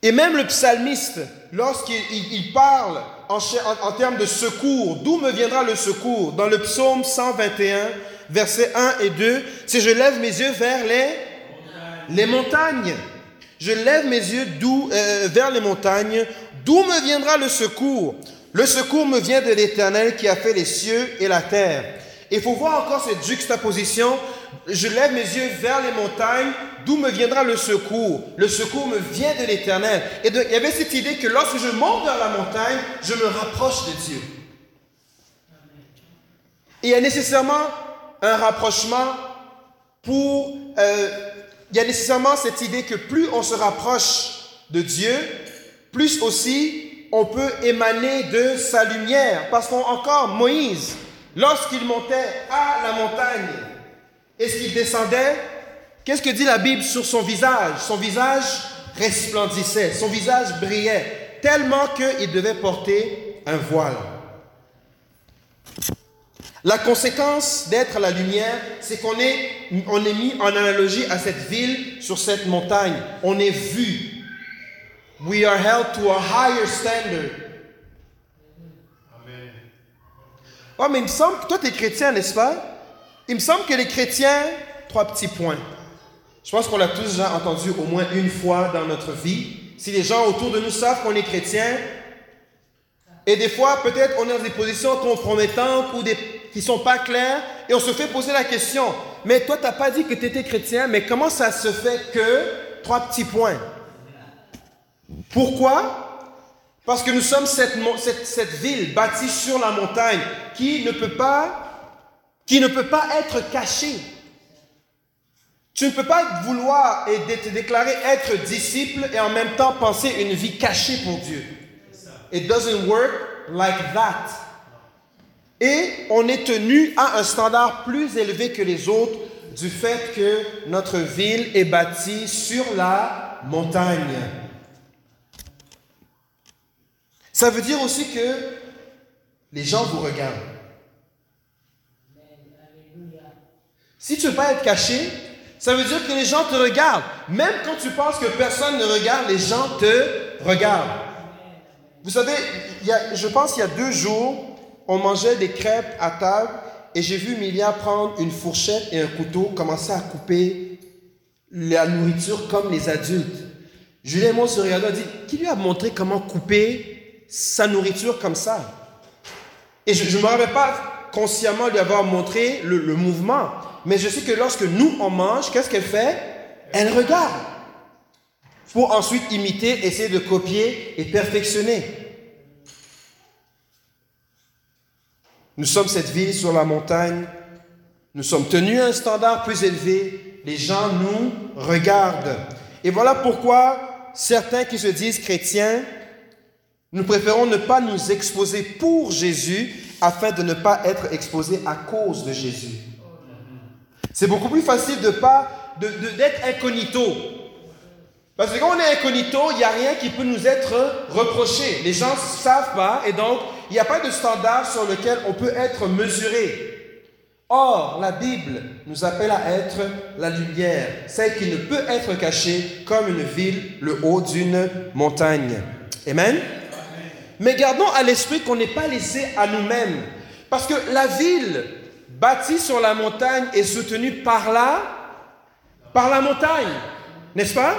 Et même le psalmiste, lorsqu'il parle en, en, termes de secours, d'où me viendra le secours? Dans le psaume 121, versets 1 et 2, si je lève mes yeux vers les les montagnes. Je lève mes yeux euh, vers les montagnes. D'où me viendra le secours? Le secours me vient de l'Éternel qui a fait les cieux et la terre. Il faut voir encore cette juxtaposition. Je lève mes yeux vers les montagnes. D'où me viendra le secours? Le secours me vient de l'Éternel. Et il y avait cette idée que lorsque je monte vers la montagne, je me rapproche de Dieu. il y a nécessairement un rapprochement pour euh, il y a nécessairement cette idée que plus on se rapproche de Dieu, plus aussi on peut émaner de sa lumière. Parce qu'encore Moïse, lorsqu'il montait à la montagne, est-ce qu'il descendait? Qu'est-ce que dit la Bible sur son visage? Son visage resplendissait, son visage brillait, tellement qu'il devait porter un voile. La conséquence d'être la lumière, c'est qu'on est, on est mis en analogie à cette ville sur cette montagne. On est vu. We are held to a higher standard. Amen. Oh, mais il me semble que toi, tu es chrétien, n'est-ce pas? Il me semble que les chrétiens, trois petits points. Je pense qu'on l'a tous déjà entendu au moins une fois dans notre vie. Si les gens autour de nous savent qu'on est chrétien, et des fois, peut-être, on est dans des positions compromettantes ou des qui sont pas clairs et on se fait poser la question, mais toi, tu n'as pas dit que tu étais chrétien, mais comment ça se fait que trois petits points? Pourquoi? Parce que nous sommes cette, cette, cette, ville bâtie sur la montagne qui ne peut pas, qui ne peut pas être cachée. Tu ne peux pas vouloir et te déclarer être disciple et en même temps penser une vie cachée pour Dieu. It doesn't work like that. Et on est tenu à un standard plus élevé que les autres du fait que notre ville est bâtie sur la montagne. Ça veut dire aussi que les gens vous regardent. Si tu ne veux pas être caché, ça veut dire que les gens te regardent. Même quand tu penses que personne ne regarde, les gens te regardent. Vous savez, je pense qu'il y a deux jours, on mangeait des crêpes à table et j'ai vu Milia prendre une fourchette et un couteau commencer à couper la nourriture comme les adultes. Julien et moi se regardons et dit, qui lui a montré comment couper sa nourriture comme ça? Et je ne me rappelle pas consciemment lui avoir montré le, le mouvement, mais je sais que lorsque nous, on mange, qu'est-ce qu'elle fait? Elle regarde pour ensuite imiter, essayer de copier et perfectionner. Nous sommes cette ville sur la montagne, nous sommes tenus à un standard plus élevé, les gens nous regardent. Et voilà pourquoi certains qui se disent chrétiens, nous préférons ne pas nous exposer pour Jésus afin de ne pas être exposés à cause de Jésus. C'est beaucoup plus facile de pas d'être incognito. Parce que quand on est incognito, il n'y a rien qui peut nous être reproché. Les gens ne savent pas et donc il n'y a pas de standard sur lequel on peut être mesuré. Or, la Bible nous appelle à être la lumière, celle qui ne peut être cachée comme une ville, le haut d'une montagne. Amen? Mais gardons à l'esprit qu'on n'est pas laissé à nous-mêmes. Parce que la ville bâtie sur la montagne est soutenue par la, par la montagne. N'est-ce pas?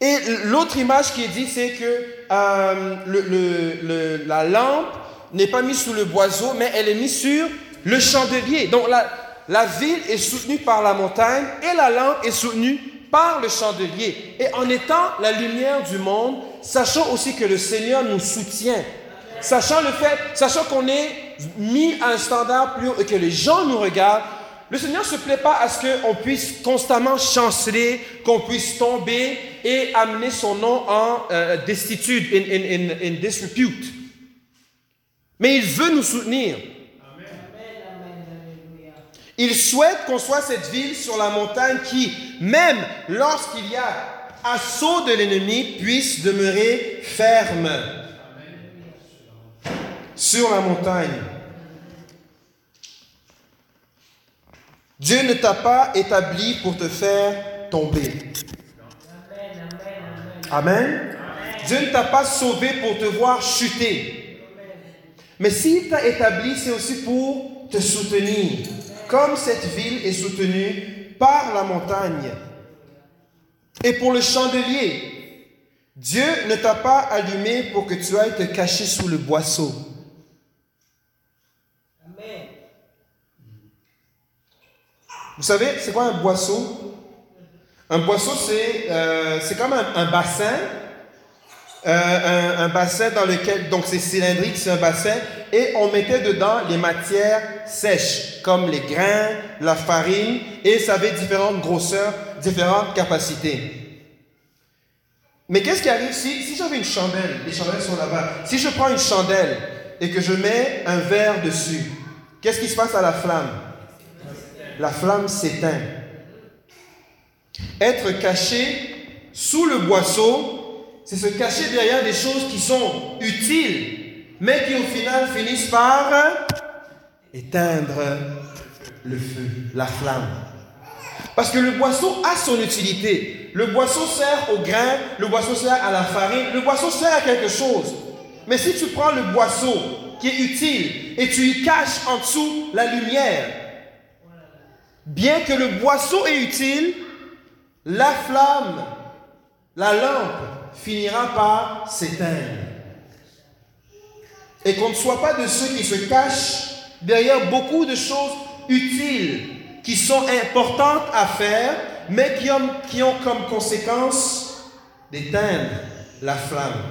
Et l'autre image qui est dit, c'est que euh, la lampe n'est pas mise sous le boiseau, mais elle est mise sur le chandelier. Donc la, la ville est soutenue par la montagne et la lampe est soutenue par le chandelier. Et en étant la lumière du monde, sachant aussi que le Seigneur nous soutient, sachant le fait, sachant qu'on est mis à un standard plus haut et que les gens nous regardent, le Seigneur ne se plaît pas à ce qu'on puisse constamment chanceler, qu'on puisse tomber et amener son nom en euh, in, in disrepute. Mais il veut nous soutenir. Il souhaite qu'on soit cette ville sur la montagne qui, même lorsqu'il y a assaut de l'ennemi, puisse demeurer ferme sur la montagne. Dieu ne t'a pas établi pour te faire tomber. Amen. Dieu ne t'a pas sauvé pour te voir chuter. Mais s'il t'a établi, c'est aussi pour te soutenir comme cette ville est soutenue par la montagne. Et pour le chandelier, Dieu ne t'a pas allumé pour que tu ailles te cacher sous le boisseau. Vous savez, c'est quoi un boisseau? Un boisseau, c'est euh, comme un, bassin euh, un, bassin dans lequel, donc c'est cylindrique, c'est un bassin, et on mettait dedans les matières sèches, comme les grains, la farine, et ça avait différentes grosseurs, différentes capacités. Mais qu'est-ce qui arrive si, si j'avais une chandelle, les chandelles sont là-bas, si je prends une chandelle et que je mets un verre dessus, qu'est-ce qui se passe à la flamme? La flamme s'éteint. Être caché sous le boisseau, c'est se cacher derrière des choses qui sont utiles, mais qui au final finissent par éteindre le feu, la flamme. Parce que le boisseau a son utilité. Le boisseau sert au grain, le boisseau sert à la farine, le boisseau sert à quelque chose. Mais si tu prends le boisseau qui est utile et tu y caches en dessous la lumière, bien que le boisseau est utile, la flamme, la lampe finira par s'éteindre. Et qu'on ne soit pas de ceux qui se cachent derrière beaucoup de choses utiles qui sont importantes à faire, mais qui ont, comme conséquence d'éteindre la flamme.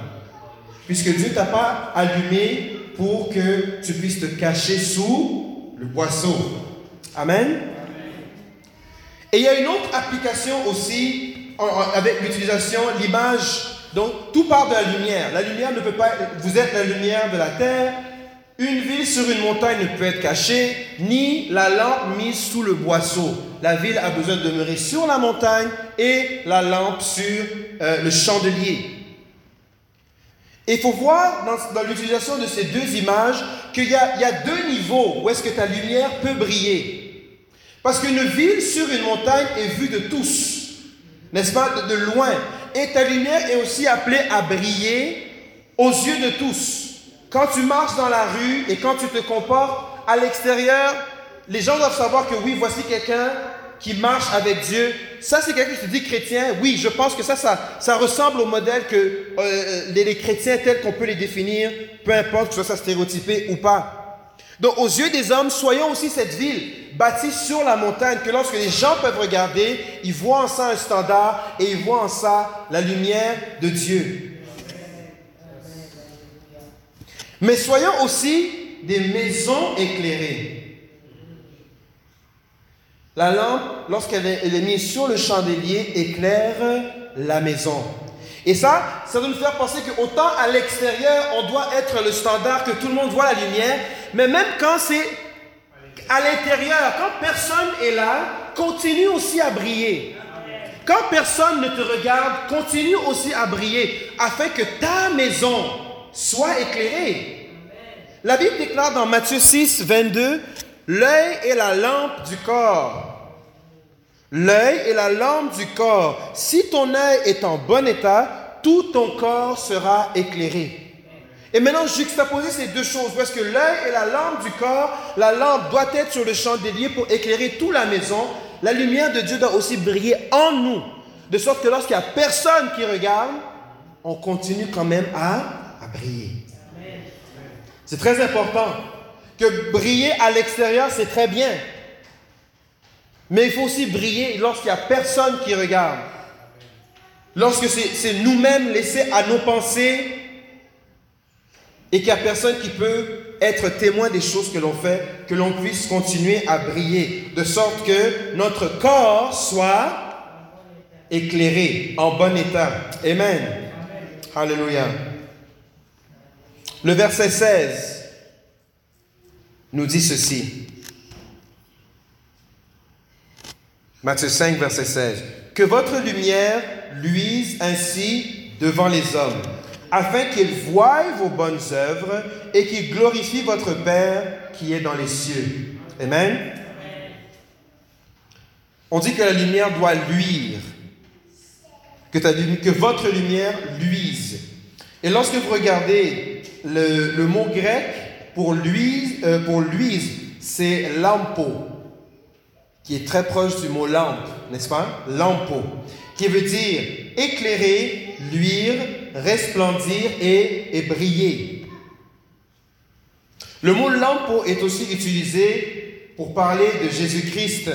Puisque Dieu t'a pas allumé pour que tu puisses te cacher sous le boisseau. Amen. Et il y a une autre application aussi avec l'utilisation, l'image. Donc, tout part de la lumière. La lumière ne peut pas. Vous êtes la lumière de la terre. Une ville sur une montagne ne peut être cachée, ni la lampe mise sous le boisseau. La ville a besoin de demeurer sur la montagne et la lampe sur euh, le chandelier. Et il faut voir dans, l'utilisation de ces deux images qu'il y, y, a deux niveaux où est-ce que ta lumière peut briller. Parce qu'une ville sur une montagne est vue de tous n'est-ce pas, de, loin. Et ta lumière est aussi appelée à briller aux yeux de tous. Quand tu marches dans la rue et quand tu te comportes à l'extérieur, les gens doivent savoir que oui, voici quelqu'un qui marche avec Dieu, ça c'est quelqu'un qui se dit chrétien. Oui, je pense que ça, ça, ressemble au modèle que euh, les, les chrétiens tels qu'on peut les définir, peu importe que ce soit stéréotypé ou pas. Donc aux yeux des hommes, soyons aussi cette ville bâtie sur la montagne, que lorsque les gens peuvent regarder, ils voient en ça un standard et ils voient en ça la lumière de Dieu. Mais soyons aussi des maisons éclairées. La lampe, lorsqu'elle est, mise sur le chandelier, éclaire la maison. Et ça, ça doit nous faire penser qu'autant à l'extérieur, on doit être le standard, que tout le monde voit la lumière, mais même quand c'est à l'intérieur, quand personne est là, continue aussi à briller. Quand personne ne te regarde, continue aussi à briller, afin que ta maison soit éclairée. La Bible déclare dans Matthieu 6, 22, L'œil est la lampe du corps. L'œil est la lampe du corps. Si ton œil est en bon état, tout ton corps sera éclairé. Et maintenant, juxtaposer ces deux choses, parce que l'œil est la lampe du corps, la lampe doit être sur le chandelier pour éclairer toute la maison. La lumière de Dieu doit aussi briller en nous, de sorte que lorsqu'il n'y a personne qui regarde, on continue quand même à, à briller. C'est très important que briller à l'extérieur, c'est très bien. Mais il faut aussi briller lorsqu'il n'y a personne qui regarde. Lorsque c'est nous-mêmes laissés à nos pensées et qu'il n'y a personne qui peut être témoin des choses que l'on fait, que l'on puisse continuer à briller, de sorte que notre corps soit éclairé, en bon état. Amen. Alléluia. Le verset 16 nous dit ceci. Matthieu 5, verset 16. Que votre lumière luise ainsi devant les hommes, afin qu'ils voient vos bonnes œuvres et qu'ils glorifient votre Père qui est dans les cieux. Amen. On dit que la lumière doit luire, que, que votre lumière luise. Et lorsque vous regardez le, le mot grec pour luise, euh, pour luise c'est lampo, qui est très proche du mot lampe, n'est-ce pas? Lampo, qui veut dire éclairer, luire, resplendir et, et briller. Le mot lampo est aussi utilisé pour parler de Jésus-Christ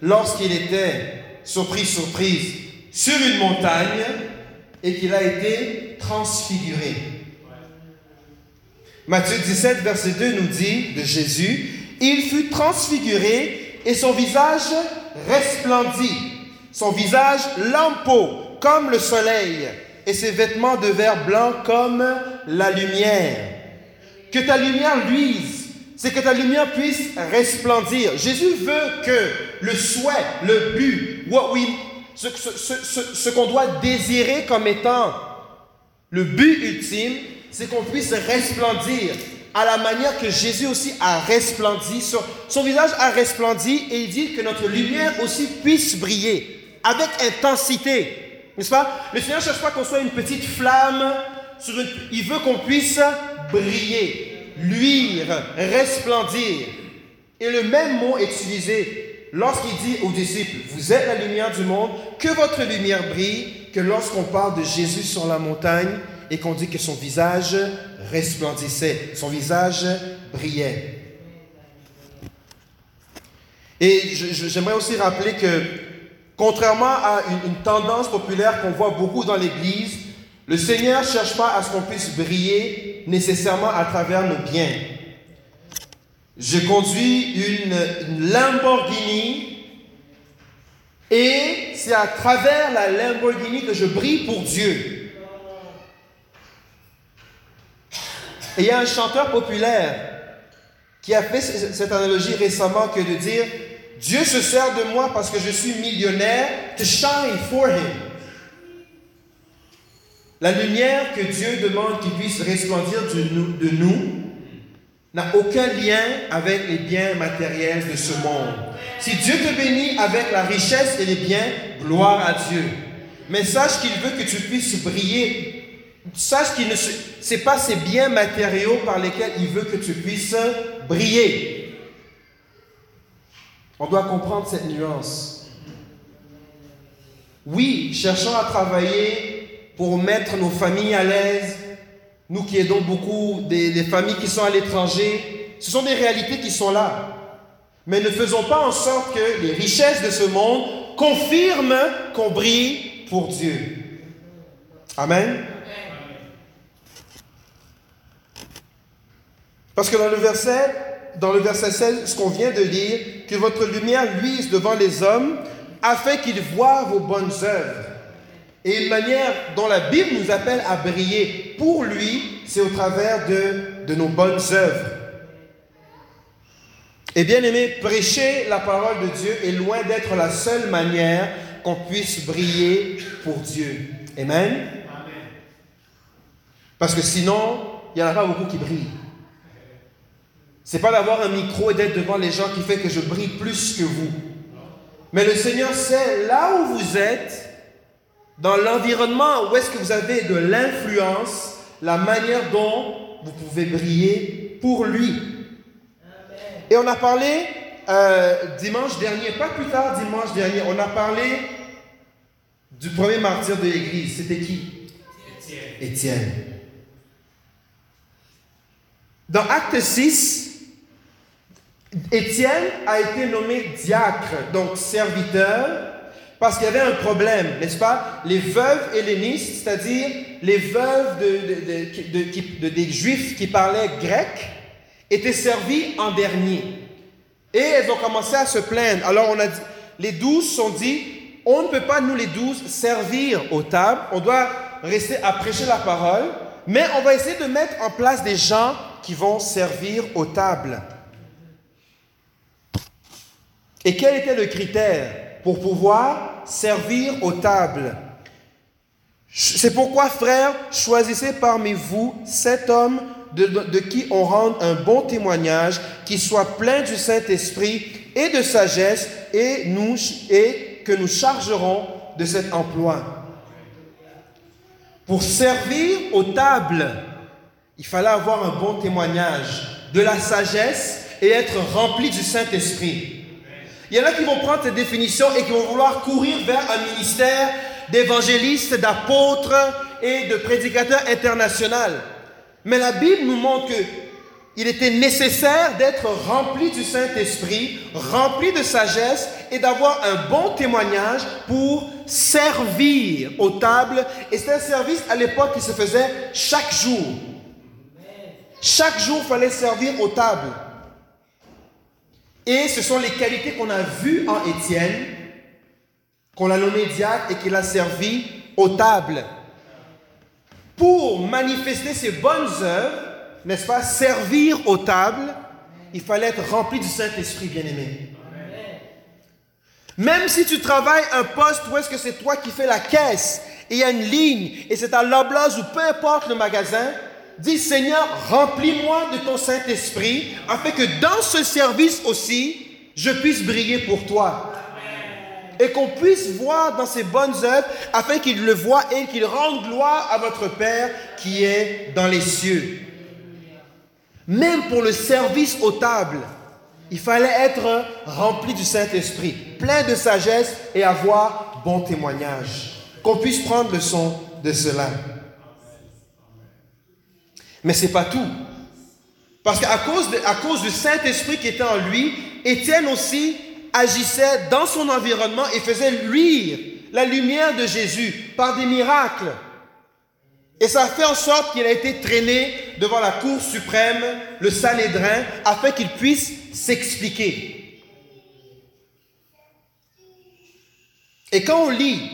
lorsqu'il était, surprise, surprise, sur une montagne et qu'il a été transfiguré. Matthieu 17, verset 2 nous dit de Jésus, il fut transfiguré et son visage resplendit, son visage lampeau comme le soleil et ses vêtements de verre blanc comme la lumière. Que ta lumière luise, c'est que ta lumière puisse resplendir. Jésus veut que le souhait, le but, what we, ce, qu'on doit désirer comme étant le but ultime, c'est qu'on puisse resplendir à la manière que Jésus aussi a resplendi. Son, visage a resplendi et il dit que notre lumière aussi puisse briller avec intensité. N'est-ce pas? Le Seigneur ne cherche pas qu'on soit une petite flamme. Sur une, il veut qu'on puisse briller, luire, resplendir. Et le même mot est utilisé lorsqu'il dit aux disciples, vous êtes la lumière du monde, que votre lumière brille, que lorsqu'on parle de Jésus sur la montagne, et qu'on dit que son visage resplendissait, son visage brillait. Et j'aimerais aussi rappeler que, contrairement à une, tendance populaire qu'on voit beaucoup dans l'Église, le Seigneur ne cherche pas à ce qu'on puisse briller nécessairement à travers nos biens. Je conduis une Lamborghini et c'est à travers la Lamborghini que je brille pour Dieu. Et il y a un chanteur populaire qui a fait cette analogie récemment que de dire Dieu se sert de moi parce que je suis millionnaire to shine for him. La lumière que Dieu demande qu'il puisse resplendir de nous n'a aucun lien avec les biens matériels de ce monde. Si Dieu te bénit avec la richesse et les biens, gloire à Dieu. Mais sache qu'il veut que tu puisses briller sache qu'il ne c'est pas ces biens matériaux par lesquels il veut que tu puisses briller. On doit comprendre cette nuance. Oui, cherchons à travailler pour mettre nos familles à l'aise. Nous qui aidons beaucoup des, des familles qui sont à l'étranger, ce sont des réalités qui sont là. Mais ne faisons pas en sorte que les richesses de ce monde confirment qu'on brille pour Dieu. Amen. Parce que dans le verset, dans le verset 16, ce qu'on vient de lire, que votre lumière luise devant les hommes afin qu'ils voient vos bonnes œuvres. Et une manière dont la Bible nous appelle à briller pour lui, c'est au travers de, de nos bonnes œuvres. Et bien aimé, prêcher la parole de Dieu est loin d'être la seule manière qu'on puisse briller pour Dieu. Amen? Parce que sinon, il n'y en a pas beaucoup qui brillent. C'est pas d'avoir un micro et d'être devant les gens qui fait que je brille plus que vous. Mais le Seigneur sait là où vous êtes, dans l'environnement où est-ce que vous avez de l'influence, la manière dont vous pouvez briller pour lui. Et on a parlé euh, dimanche dernier, pas plus tard dimanche dernier, on a parlé du premier martyr de l'Église. C'était qui? Étienne. Étienne. Dans Acte 6, Étienne a été nommé diacre, donc serviteur, parce qu'il y avait un problème, n'est-ce pas? Les veuves hellénistes, c'est-à-dire les veuves de, des juifs qui parlaient grec, étaient servies en dernier. Et elles ont commencé à se plaindre. Alors on a dit, les douze sont dit, on ne peut pas, nous les douze, servir aux tables, on doit rester à prêcher la parole, mais on va essayer de mettre en place des gens qui vont servir aux tables. Et quel était le critère pour pouvoir servir aux tables? C'est pourquoi, frères, choisissez parmi vous sept hommes de, qui on rende un bon témoignage, qui soit plein du Saint-Esprit et de sagesse, et, nous, et que nous chargerons de cet emploi. Pour servir aux tables, il fallait avoir un bon témoignage, de la sagesse et être rempli du Saint-Esprit. Il y en a qui vont prendre cette définition et qui vont vouloir courir vers un ministère d'évangélistes, d'apôtres et de prédicateurs international. Mais la Bible nous montre que il était nécessaire d'être rempli du Saint-Esprit, rempli de sagesse et d'avoir un bon témoignage pour servir aux tables. Et c'est un service à l'époque qui se faisait chaque jour. Chaque jour, il fallait servir aux tables. Et ce sont les qualités qu'on a vues en Étienne, qu'on a nommé diacre et qu'il a servi aux tables. Pour manifester ses bonnes œuvres, n'est-ce pas, servir aux tables, il fallait être rempli du Saint-Esprit, bien-aimé. Même si tu travailles un poste où est-ce que c'est toi qui fais la caisse, et il y a une ligne, et c'est à l'oblast ou peu importe le magasin, Dis Seigneur, remplis-moi de ton Saint-Esprit, afin que dans ce service aussi, je puisse briller pour toi. Et qu'on puisse voir dans ses bonnes œuvres, afin qu'il le voie et qu'il rende gloire à votre Père qui est dans les cieux. Même pour le service aux tables, il fallait être rempli du Saint-Esprit, plein de sagesse et avoir bon témoignage. Qu'on puisse prendre le son de cela. Mais ce n'est pas tout. Parce qu'à cause, cause du Saint-Esprit qui était en lui, Étienne aussi agissait dans son environnement et faisait luire la lumière de Jésus par des miracles. Et ça a fait en sorte qu'il a été traîné devant la Cour suprême, le Sanhédrin, afin qu'il puisse s'expliquer. Et quand on lit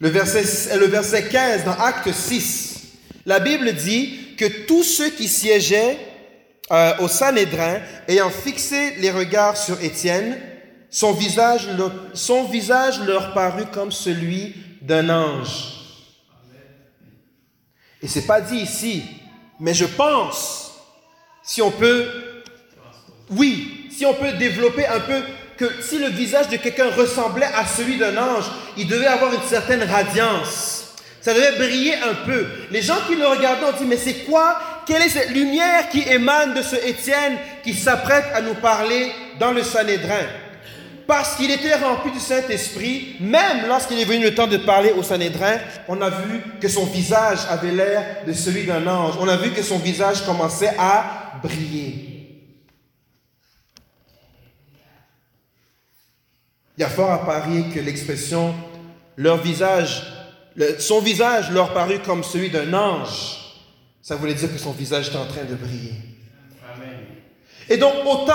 le verset, le verset 15 dans Acte 6, la Bible dit que tous ceux qui siégeaient euh, au Sanhédrin, ayant fixé les regards sur Étienne, son visage, son visage leur parut comme celui d'un ange. Et c'est pas dit ici, mais je pense, si on peut, oui, si on peut développer un peu que si le visage de quelqu'un ressemblait à celui d'un ange, il devait avoir une certaine radiance. Ça devait briller un peu. Les gens qui le regardaient ont dit, mais c'est quoi? Quelle est cette lumière qui émane de ce Étienne qui s'apprête à nous parler dans le Sanhédrin? Parce qu'il était rempli du Saint-Esprit, même lorsqu'il est venu le temps de parler au Sanhédrin, on a vu que son visage avait l'air de celui d'un ange. On a vu que son visage commençait à briller. Il y a fort à parier que l'expression leur visage, son visage leur parut comme celui d'un ange. Ça voulait dire que son visage était en train de briller. Et donc autant,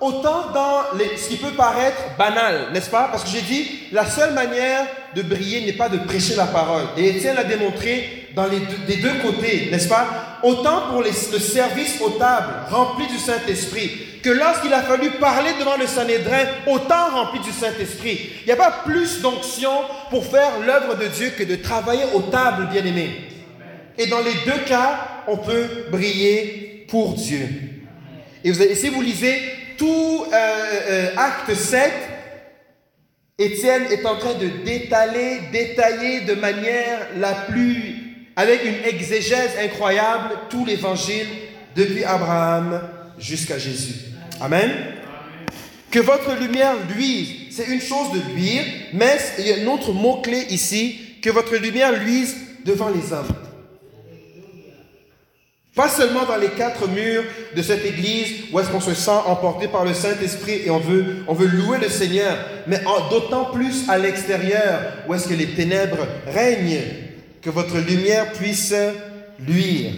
autant dans les, ce qui peut paraître banal, n'est-ce pas? Parce que j'ai dit, la seule manière de briller n'est pas de prêcher la parole. Et Étienne l'a démontré dans les deux, des deux côtés, n'est-ce pas? Autant pour le service aux tables, rempli du Saint-Esprit, que lorsqu'il a fallu parler devant le Sanhédrin, autant rempli du Saint-Esprit. Il n'y a pas plus d'onction pour faire l'œuvre de Dieu que de travailler aux tables, bien-aimés. Et dans les deux cas, on peut briller pour Dieu. Et, si vous lisez tout euh, euh, acte 7, Étienne est en train de détaler, détailler de manière la plus, avec une exégèse incroyable, tout l'évangile depuis Abraham jusqu'à Jésus. Amen. Que votre lumière luise. C'est une chose de luire, mais il y a un autre mot-clé ici, que votre lumière luise devant les hommes. Pas seulement dans les quatre murs de cette église où est-ce qu'on se sent emporté par le Saint-Esprit et on veut, on veut louer le Seigneur, mais d'autant plus à l'extérieur où est-ce que les ténèbres règnent, que votre lumière puisse luire.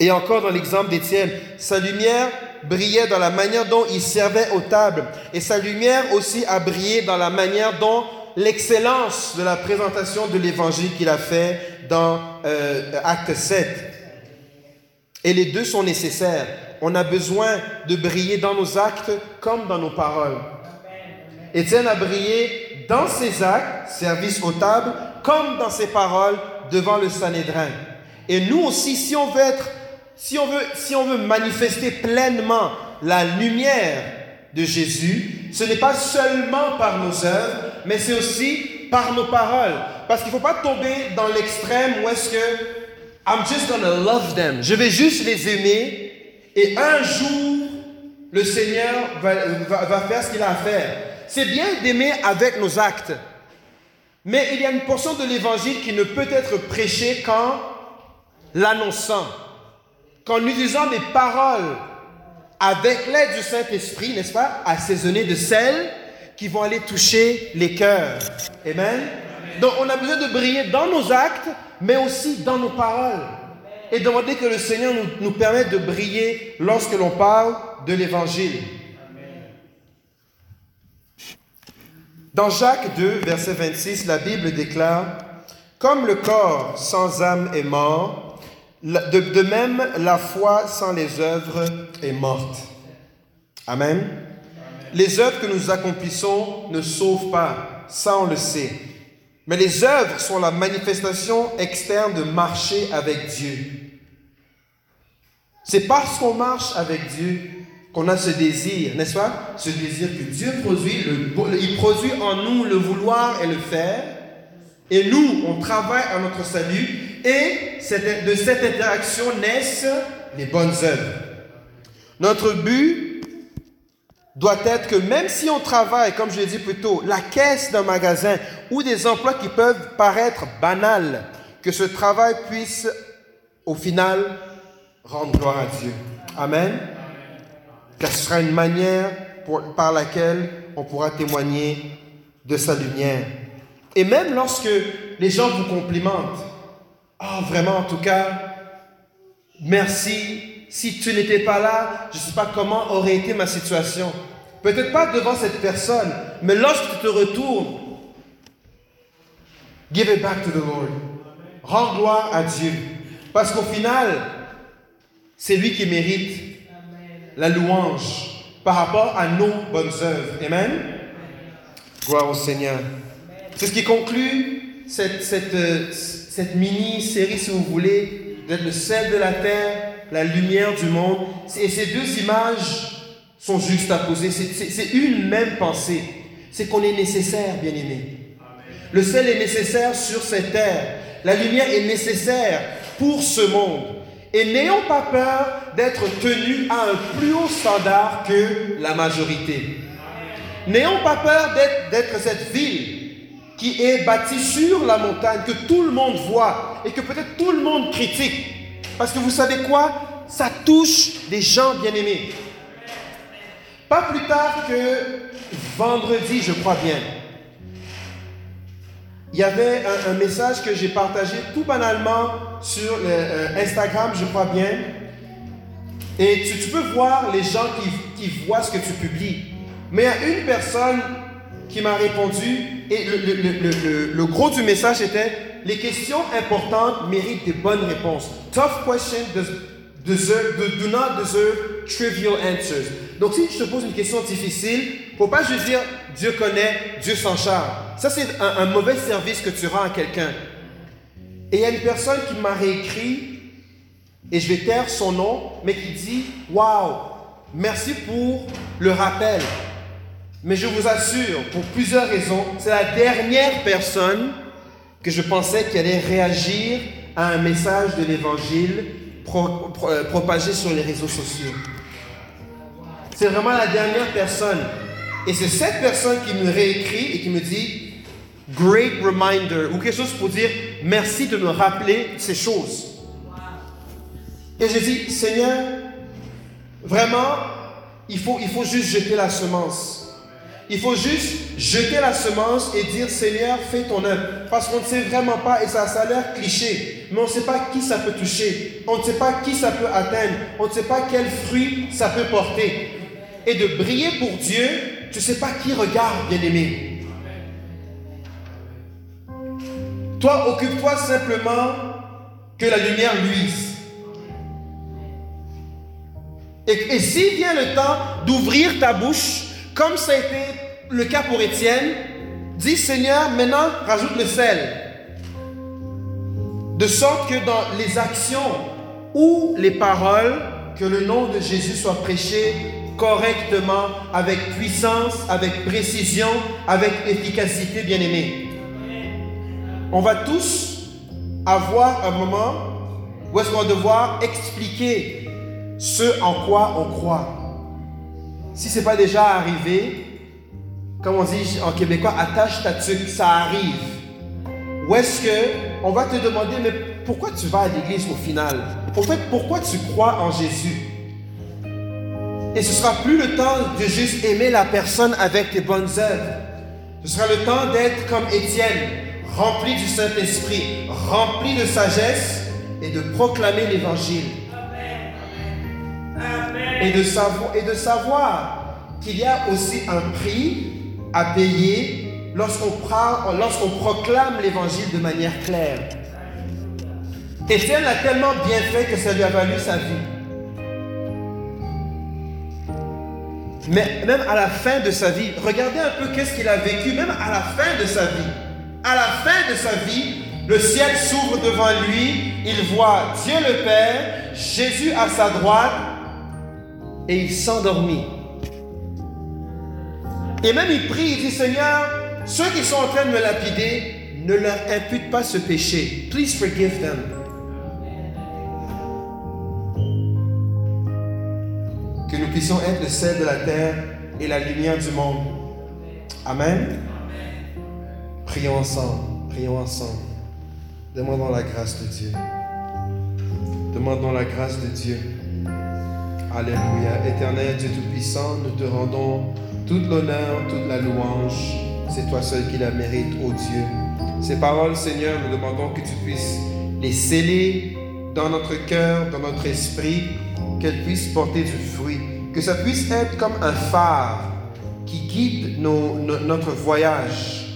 Et encore dans l'exemple d'Étienne, sa lumière brillait dans la manière dont il servait aux tables. Et sa lumière aussi a brillé dans la manière dont l'excellence de la présentation de l'évangile qu'il a fait dans euh, Acte 7. Et les deux sont nécessaires. On a besoin de briller dans nos actes comme dans nos paroles. Étienne a brillé dans ses actes, service aux tables, comme dans ses paroles devant le Sanhédrin. Et nous aussi, si on veut être, si on veut, si on veut manifester pleinement la lumière de Jésus, ce n'est pas seulement par nos œuvres, mais c'est aussi par nos paroles. Parce qu'il ne faut pas tomber dans l'extrême où est-ce que I'm just gonna love them. Je vais juste les aimer et un jour, le Seigneur va, va faire ce qu'il a à faire. C'est bien d'aimer avec nos actes. Mais il y a une portion de l'évangile qui ne peut être prêchée qu'en l'annonçant, qu'en utilisant des paroles avec l'aide du Saint-Esprit, n'est-ce pas, assaisonnées de sel, qui vont aller toucher les cœurs. Amen. Donc on a besoin de briller dans nos actes, mais aussi dans nos paroles. Et demander que le Seigneur nous permette de briller lorsque l'on parle de l'Évangile. Dans Jacques 2, verset 26, la Bible déclare, Comme le corps sans âme est mort, de, même la foi sans les œuvres est morte. Amen. Les œuvres que nous accomplissons ne sauvent pas, ça on le sait. Mais les œuvres sont la manifestation externe de marcher avec Dieu. C'est parce qu'on marche avec Dieu qu'on a ce désir, n'est-ce pas? Ce désir que Dieu produit, il produit en nous le vouloir et le faire. Et nous, on travaille à notre salut. Et de cette interaction naissent les bonnes œuvres. Notre but doit être que même si on travaille, comme je l'ai dit plus tôt, la caisse d'un magasin ou des emplois qui peuvent paraître banals, que ce travail puisse au final rendre gloire à Dieu. Amen. Car ce sera une manière par laquelle on pourra témoigner de sa lumière. Et même lorsque les gens vous complimentent, oh vraiment en tout cas, merci, si tu n'étais pas là, je ne sais pas comment aurait été ma situation. Peut-être pas devant cette personne, mais lorsque tu te retournes, give it back to the Lord. Rends gloire à Dieu. Parce qu'au final, c'est lui qui mérite la louange par rapport à nos bonnes œuvres. Amen? Gloire au Seigneur. C'est ce qui conclut cette, cette, euh, cette mini-série, si vous voulez, d'être le sel de la terre, la lumière du monde. Et ces deux images sont juxtaposées. C'est une même pensée. C'est qu'on est nécessaire, bien-aimé. Le sel est nécessaire sur cette terre. La lumière est nécessaire pour ce monde. Et n'ayons pas peur d'être tenus à un plus haut standard que la majorité. N'ayons pas peur d'être cette ville qui est bâtie sur la montagne, que tout le monde voit et que peut-être tout le monde critique. Parce que vous savez quoi? Ça touche des gens bien-aimés. Pas plus tard que vendredi, je crois bien, il y avait un, message que j'ai partagé tout banalement sur euh, Instagram, je crois bien. Et tu, peux voir les gens qui, voient ce que tu publies. Mais il y a une personne qui m'a répondu, et le, gros du message était les questions importantes méritent des bonnes réponses. Tough questions deserve, do not trivial answers. Donc si je te pose une question difficile, faut pas juste dire Dieu connaît, Dieu s'en charge. Ça c'est un, un, mauvais service que tu rends à quelqu'un. Et il y a une personne qui m'a réécrit, et je vais taire son nom, mais qui dit Waouh, merci pour le rappel. Mais je vous assure, pour plusieurs raisons, c'est la dernière personne que je pensais qui allait réagir à un message de l'évangile euh, propagé sur les réseaux sociaux. C'est vraiment la dernière personne. Et c'est cette personne qui me réécrit et qui me dit Great reminder, ou quelque chose pour dire merci de me rappeler ces choses. Et je dis Seigneur, vraiment, il faut juste jeter la semence. Il faut juste jeter la semence et dire Seigneur, fais ton œuvre. Parce qu'on ne sait vraiment pas, et ça, ça a l'air cliché, mais on ne sait pas qui ça peut toucher. On ne sait pas qui ça peut atteindre. On ne sait pas quel fruit ça peut porter. Et de briller pour Dieu, tu ne sais pas qui regarde, bien-aimé. Toi, occupe-toi simplement que la lumière luise. Et, et s'il vient le temps d'ouvrir ta bouche, comme ça a été le cas pour Étienne, dis Seigneur, maintenant rajoute le sel. De sorte que dans les actions ou les paroles, que le nom de Jésus soit prêché correctement, avec puissance, avec précision, avec efficacité, bien aimé. On va tous avoir un moment où est-ce qu'on va devoir expliquer ce en quoi on croit. Si ce n'est pas déjà arrivé, comme on dit en québécois, attache ta tuque, ça arrive. Ou est-ce que on va te demander, mais pourquoi tu vas à l'église au final? En fait, pourquoi tu crois en Jésus? Et ce sera plus le temps de juste aimer la personne avec tes bonnes œuvres. Ce sera le temps d'être comme Étienne, rempli du Saint-Esprit, rempli de sagesse et de proclamer l'Évangile et de savoir, qu'il y a aussi un prix à payer lorsqu'on lorsqu'on proclame l'évangile de manière claire. Étienne l'a tellement bien fait que ça lui a valu sa vie. Mais même à la fin de sa vie, regardez un peu qu'est-ce qu'il a vécu, même à la fin de sa vie. À la fin de sa vie, le ciel s'ouvre devant lui, il voit Dieu le Père, Jésus à sa droite, et il s'endormit. Et même il prie, il dit Seigneur, ceux qui sont en train de me lapider, ne leur impute pas ce péché. Please forgive them. Que nous puissions être le sel de la terre et la lumière du monde. Amen. Prions ensemble. Prions ensemble. Demandons la grâce de Dieu. Demandons la grâce de Dieu. Alléluia. Éternel Dieu Tout-Puissant, nous te rendons toute l'honneur, toute la louange. C'est toi seul qui la mérite, ô Dieu. Ces paroles, Seigneur, nous demandons que tu puisses les sceller dans notre cœur, dans notre esprit, qu'elles puissent porter du fruit, que ça puisse être comme un phare qui guide notre voyage,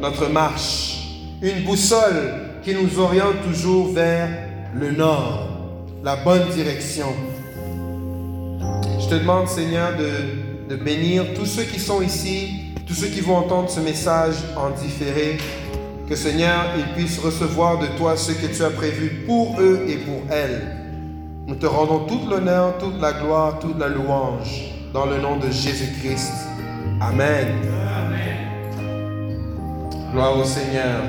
notre marche, une boussole qui nous oriente toujours vers le nord, la bonne direction te demande, Seigneur, de, de bénir tous ceux qui sont ici, tous ceux qui vont entendre ce message en différé. Que, Seigneur, ils puissent recevoir de toi ce que tu as prévu pour eux et pour elles. Nous te rendons toute l'honneur, toute la gloire, toute la louange dans le nom de Jésus-Christ. Amen. Gloire au Seigneur.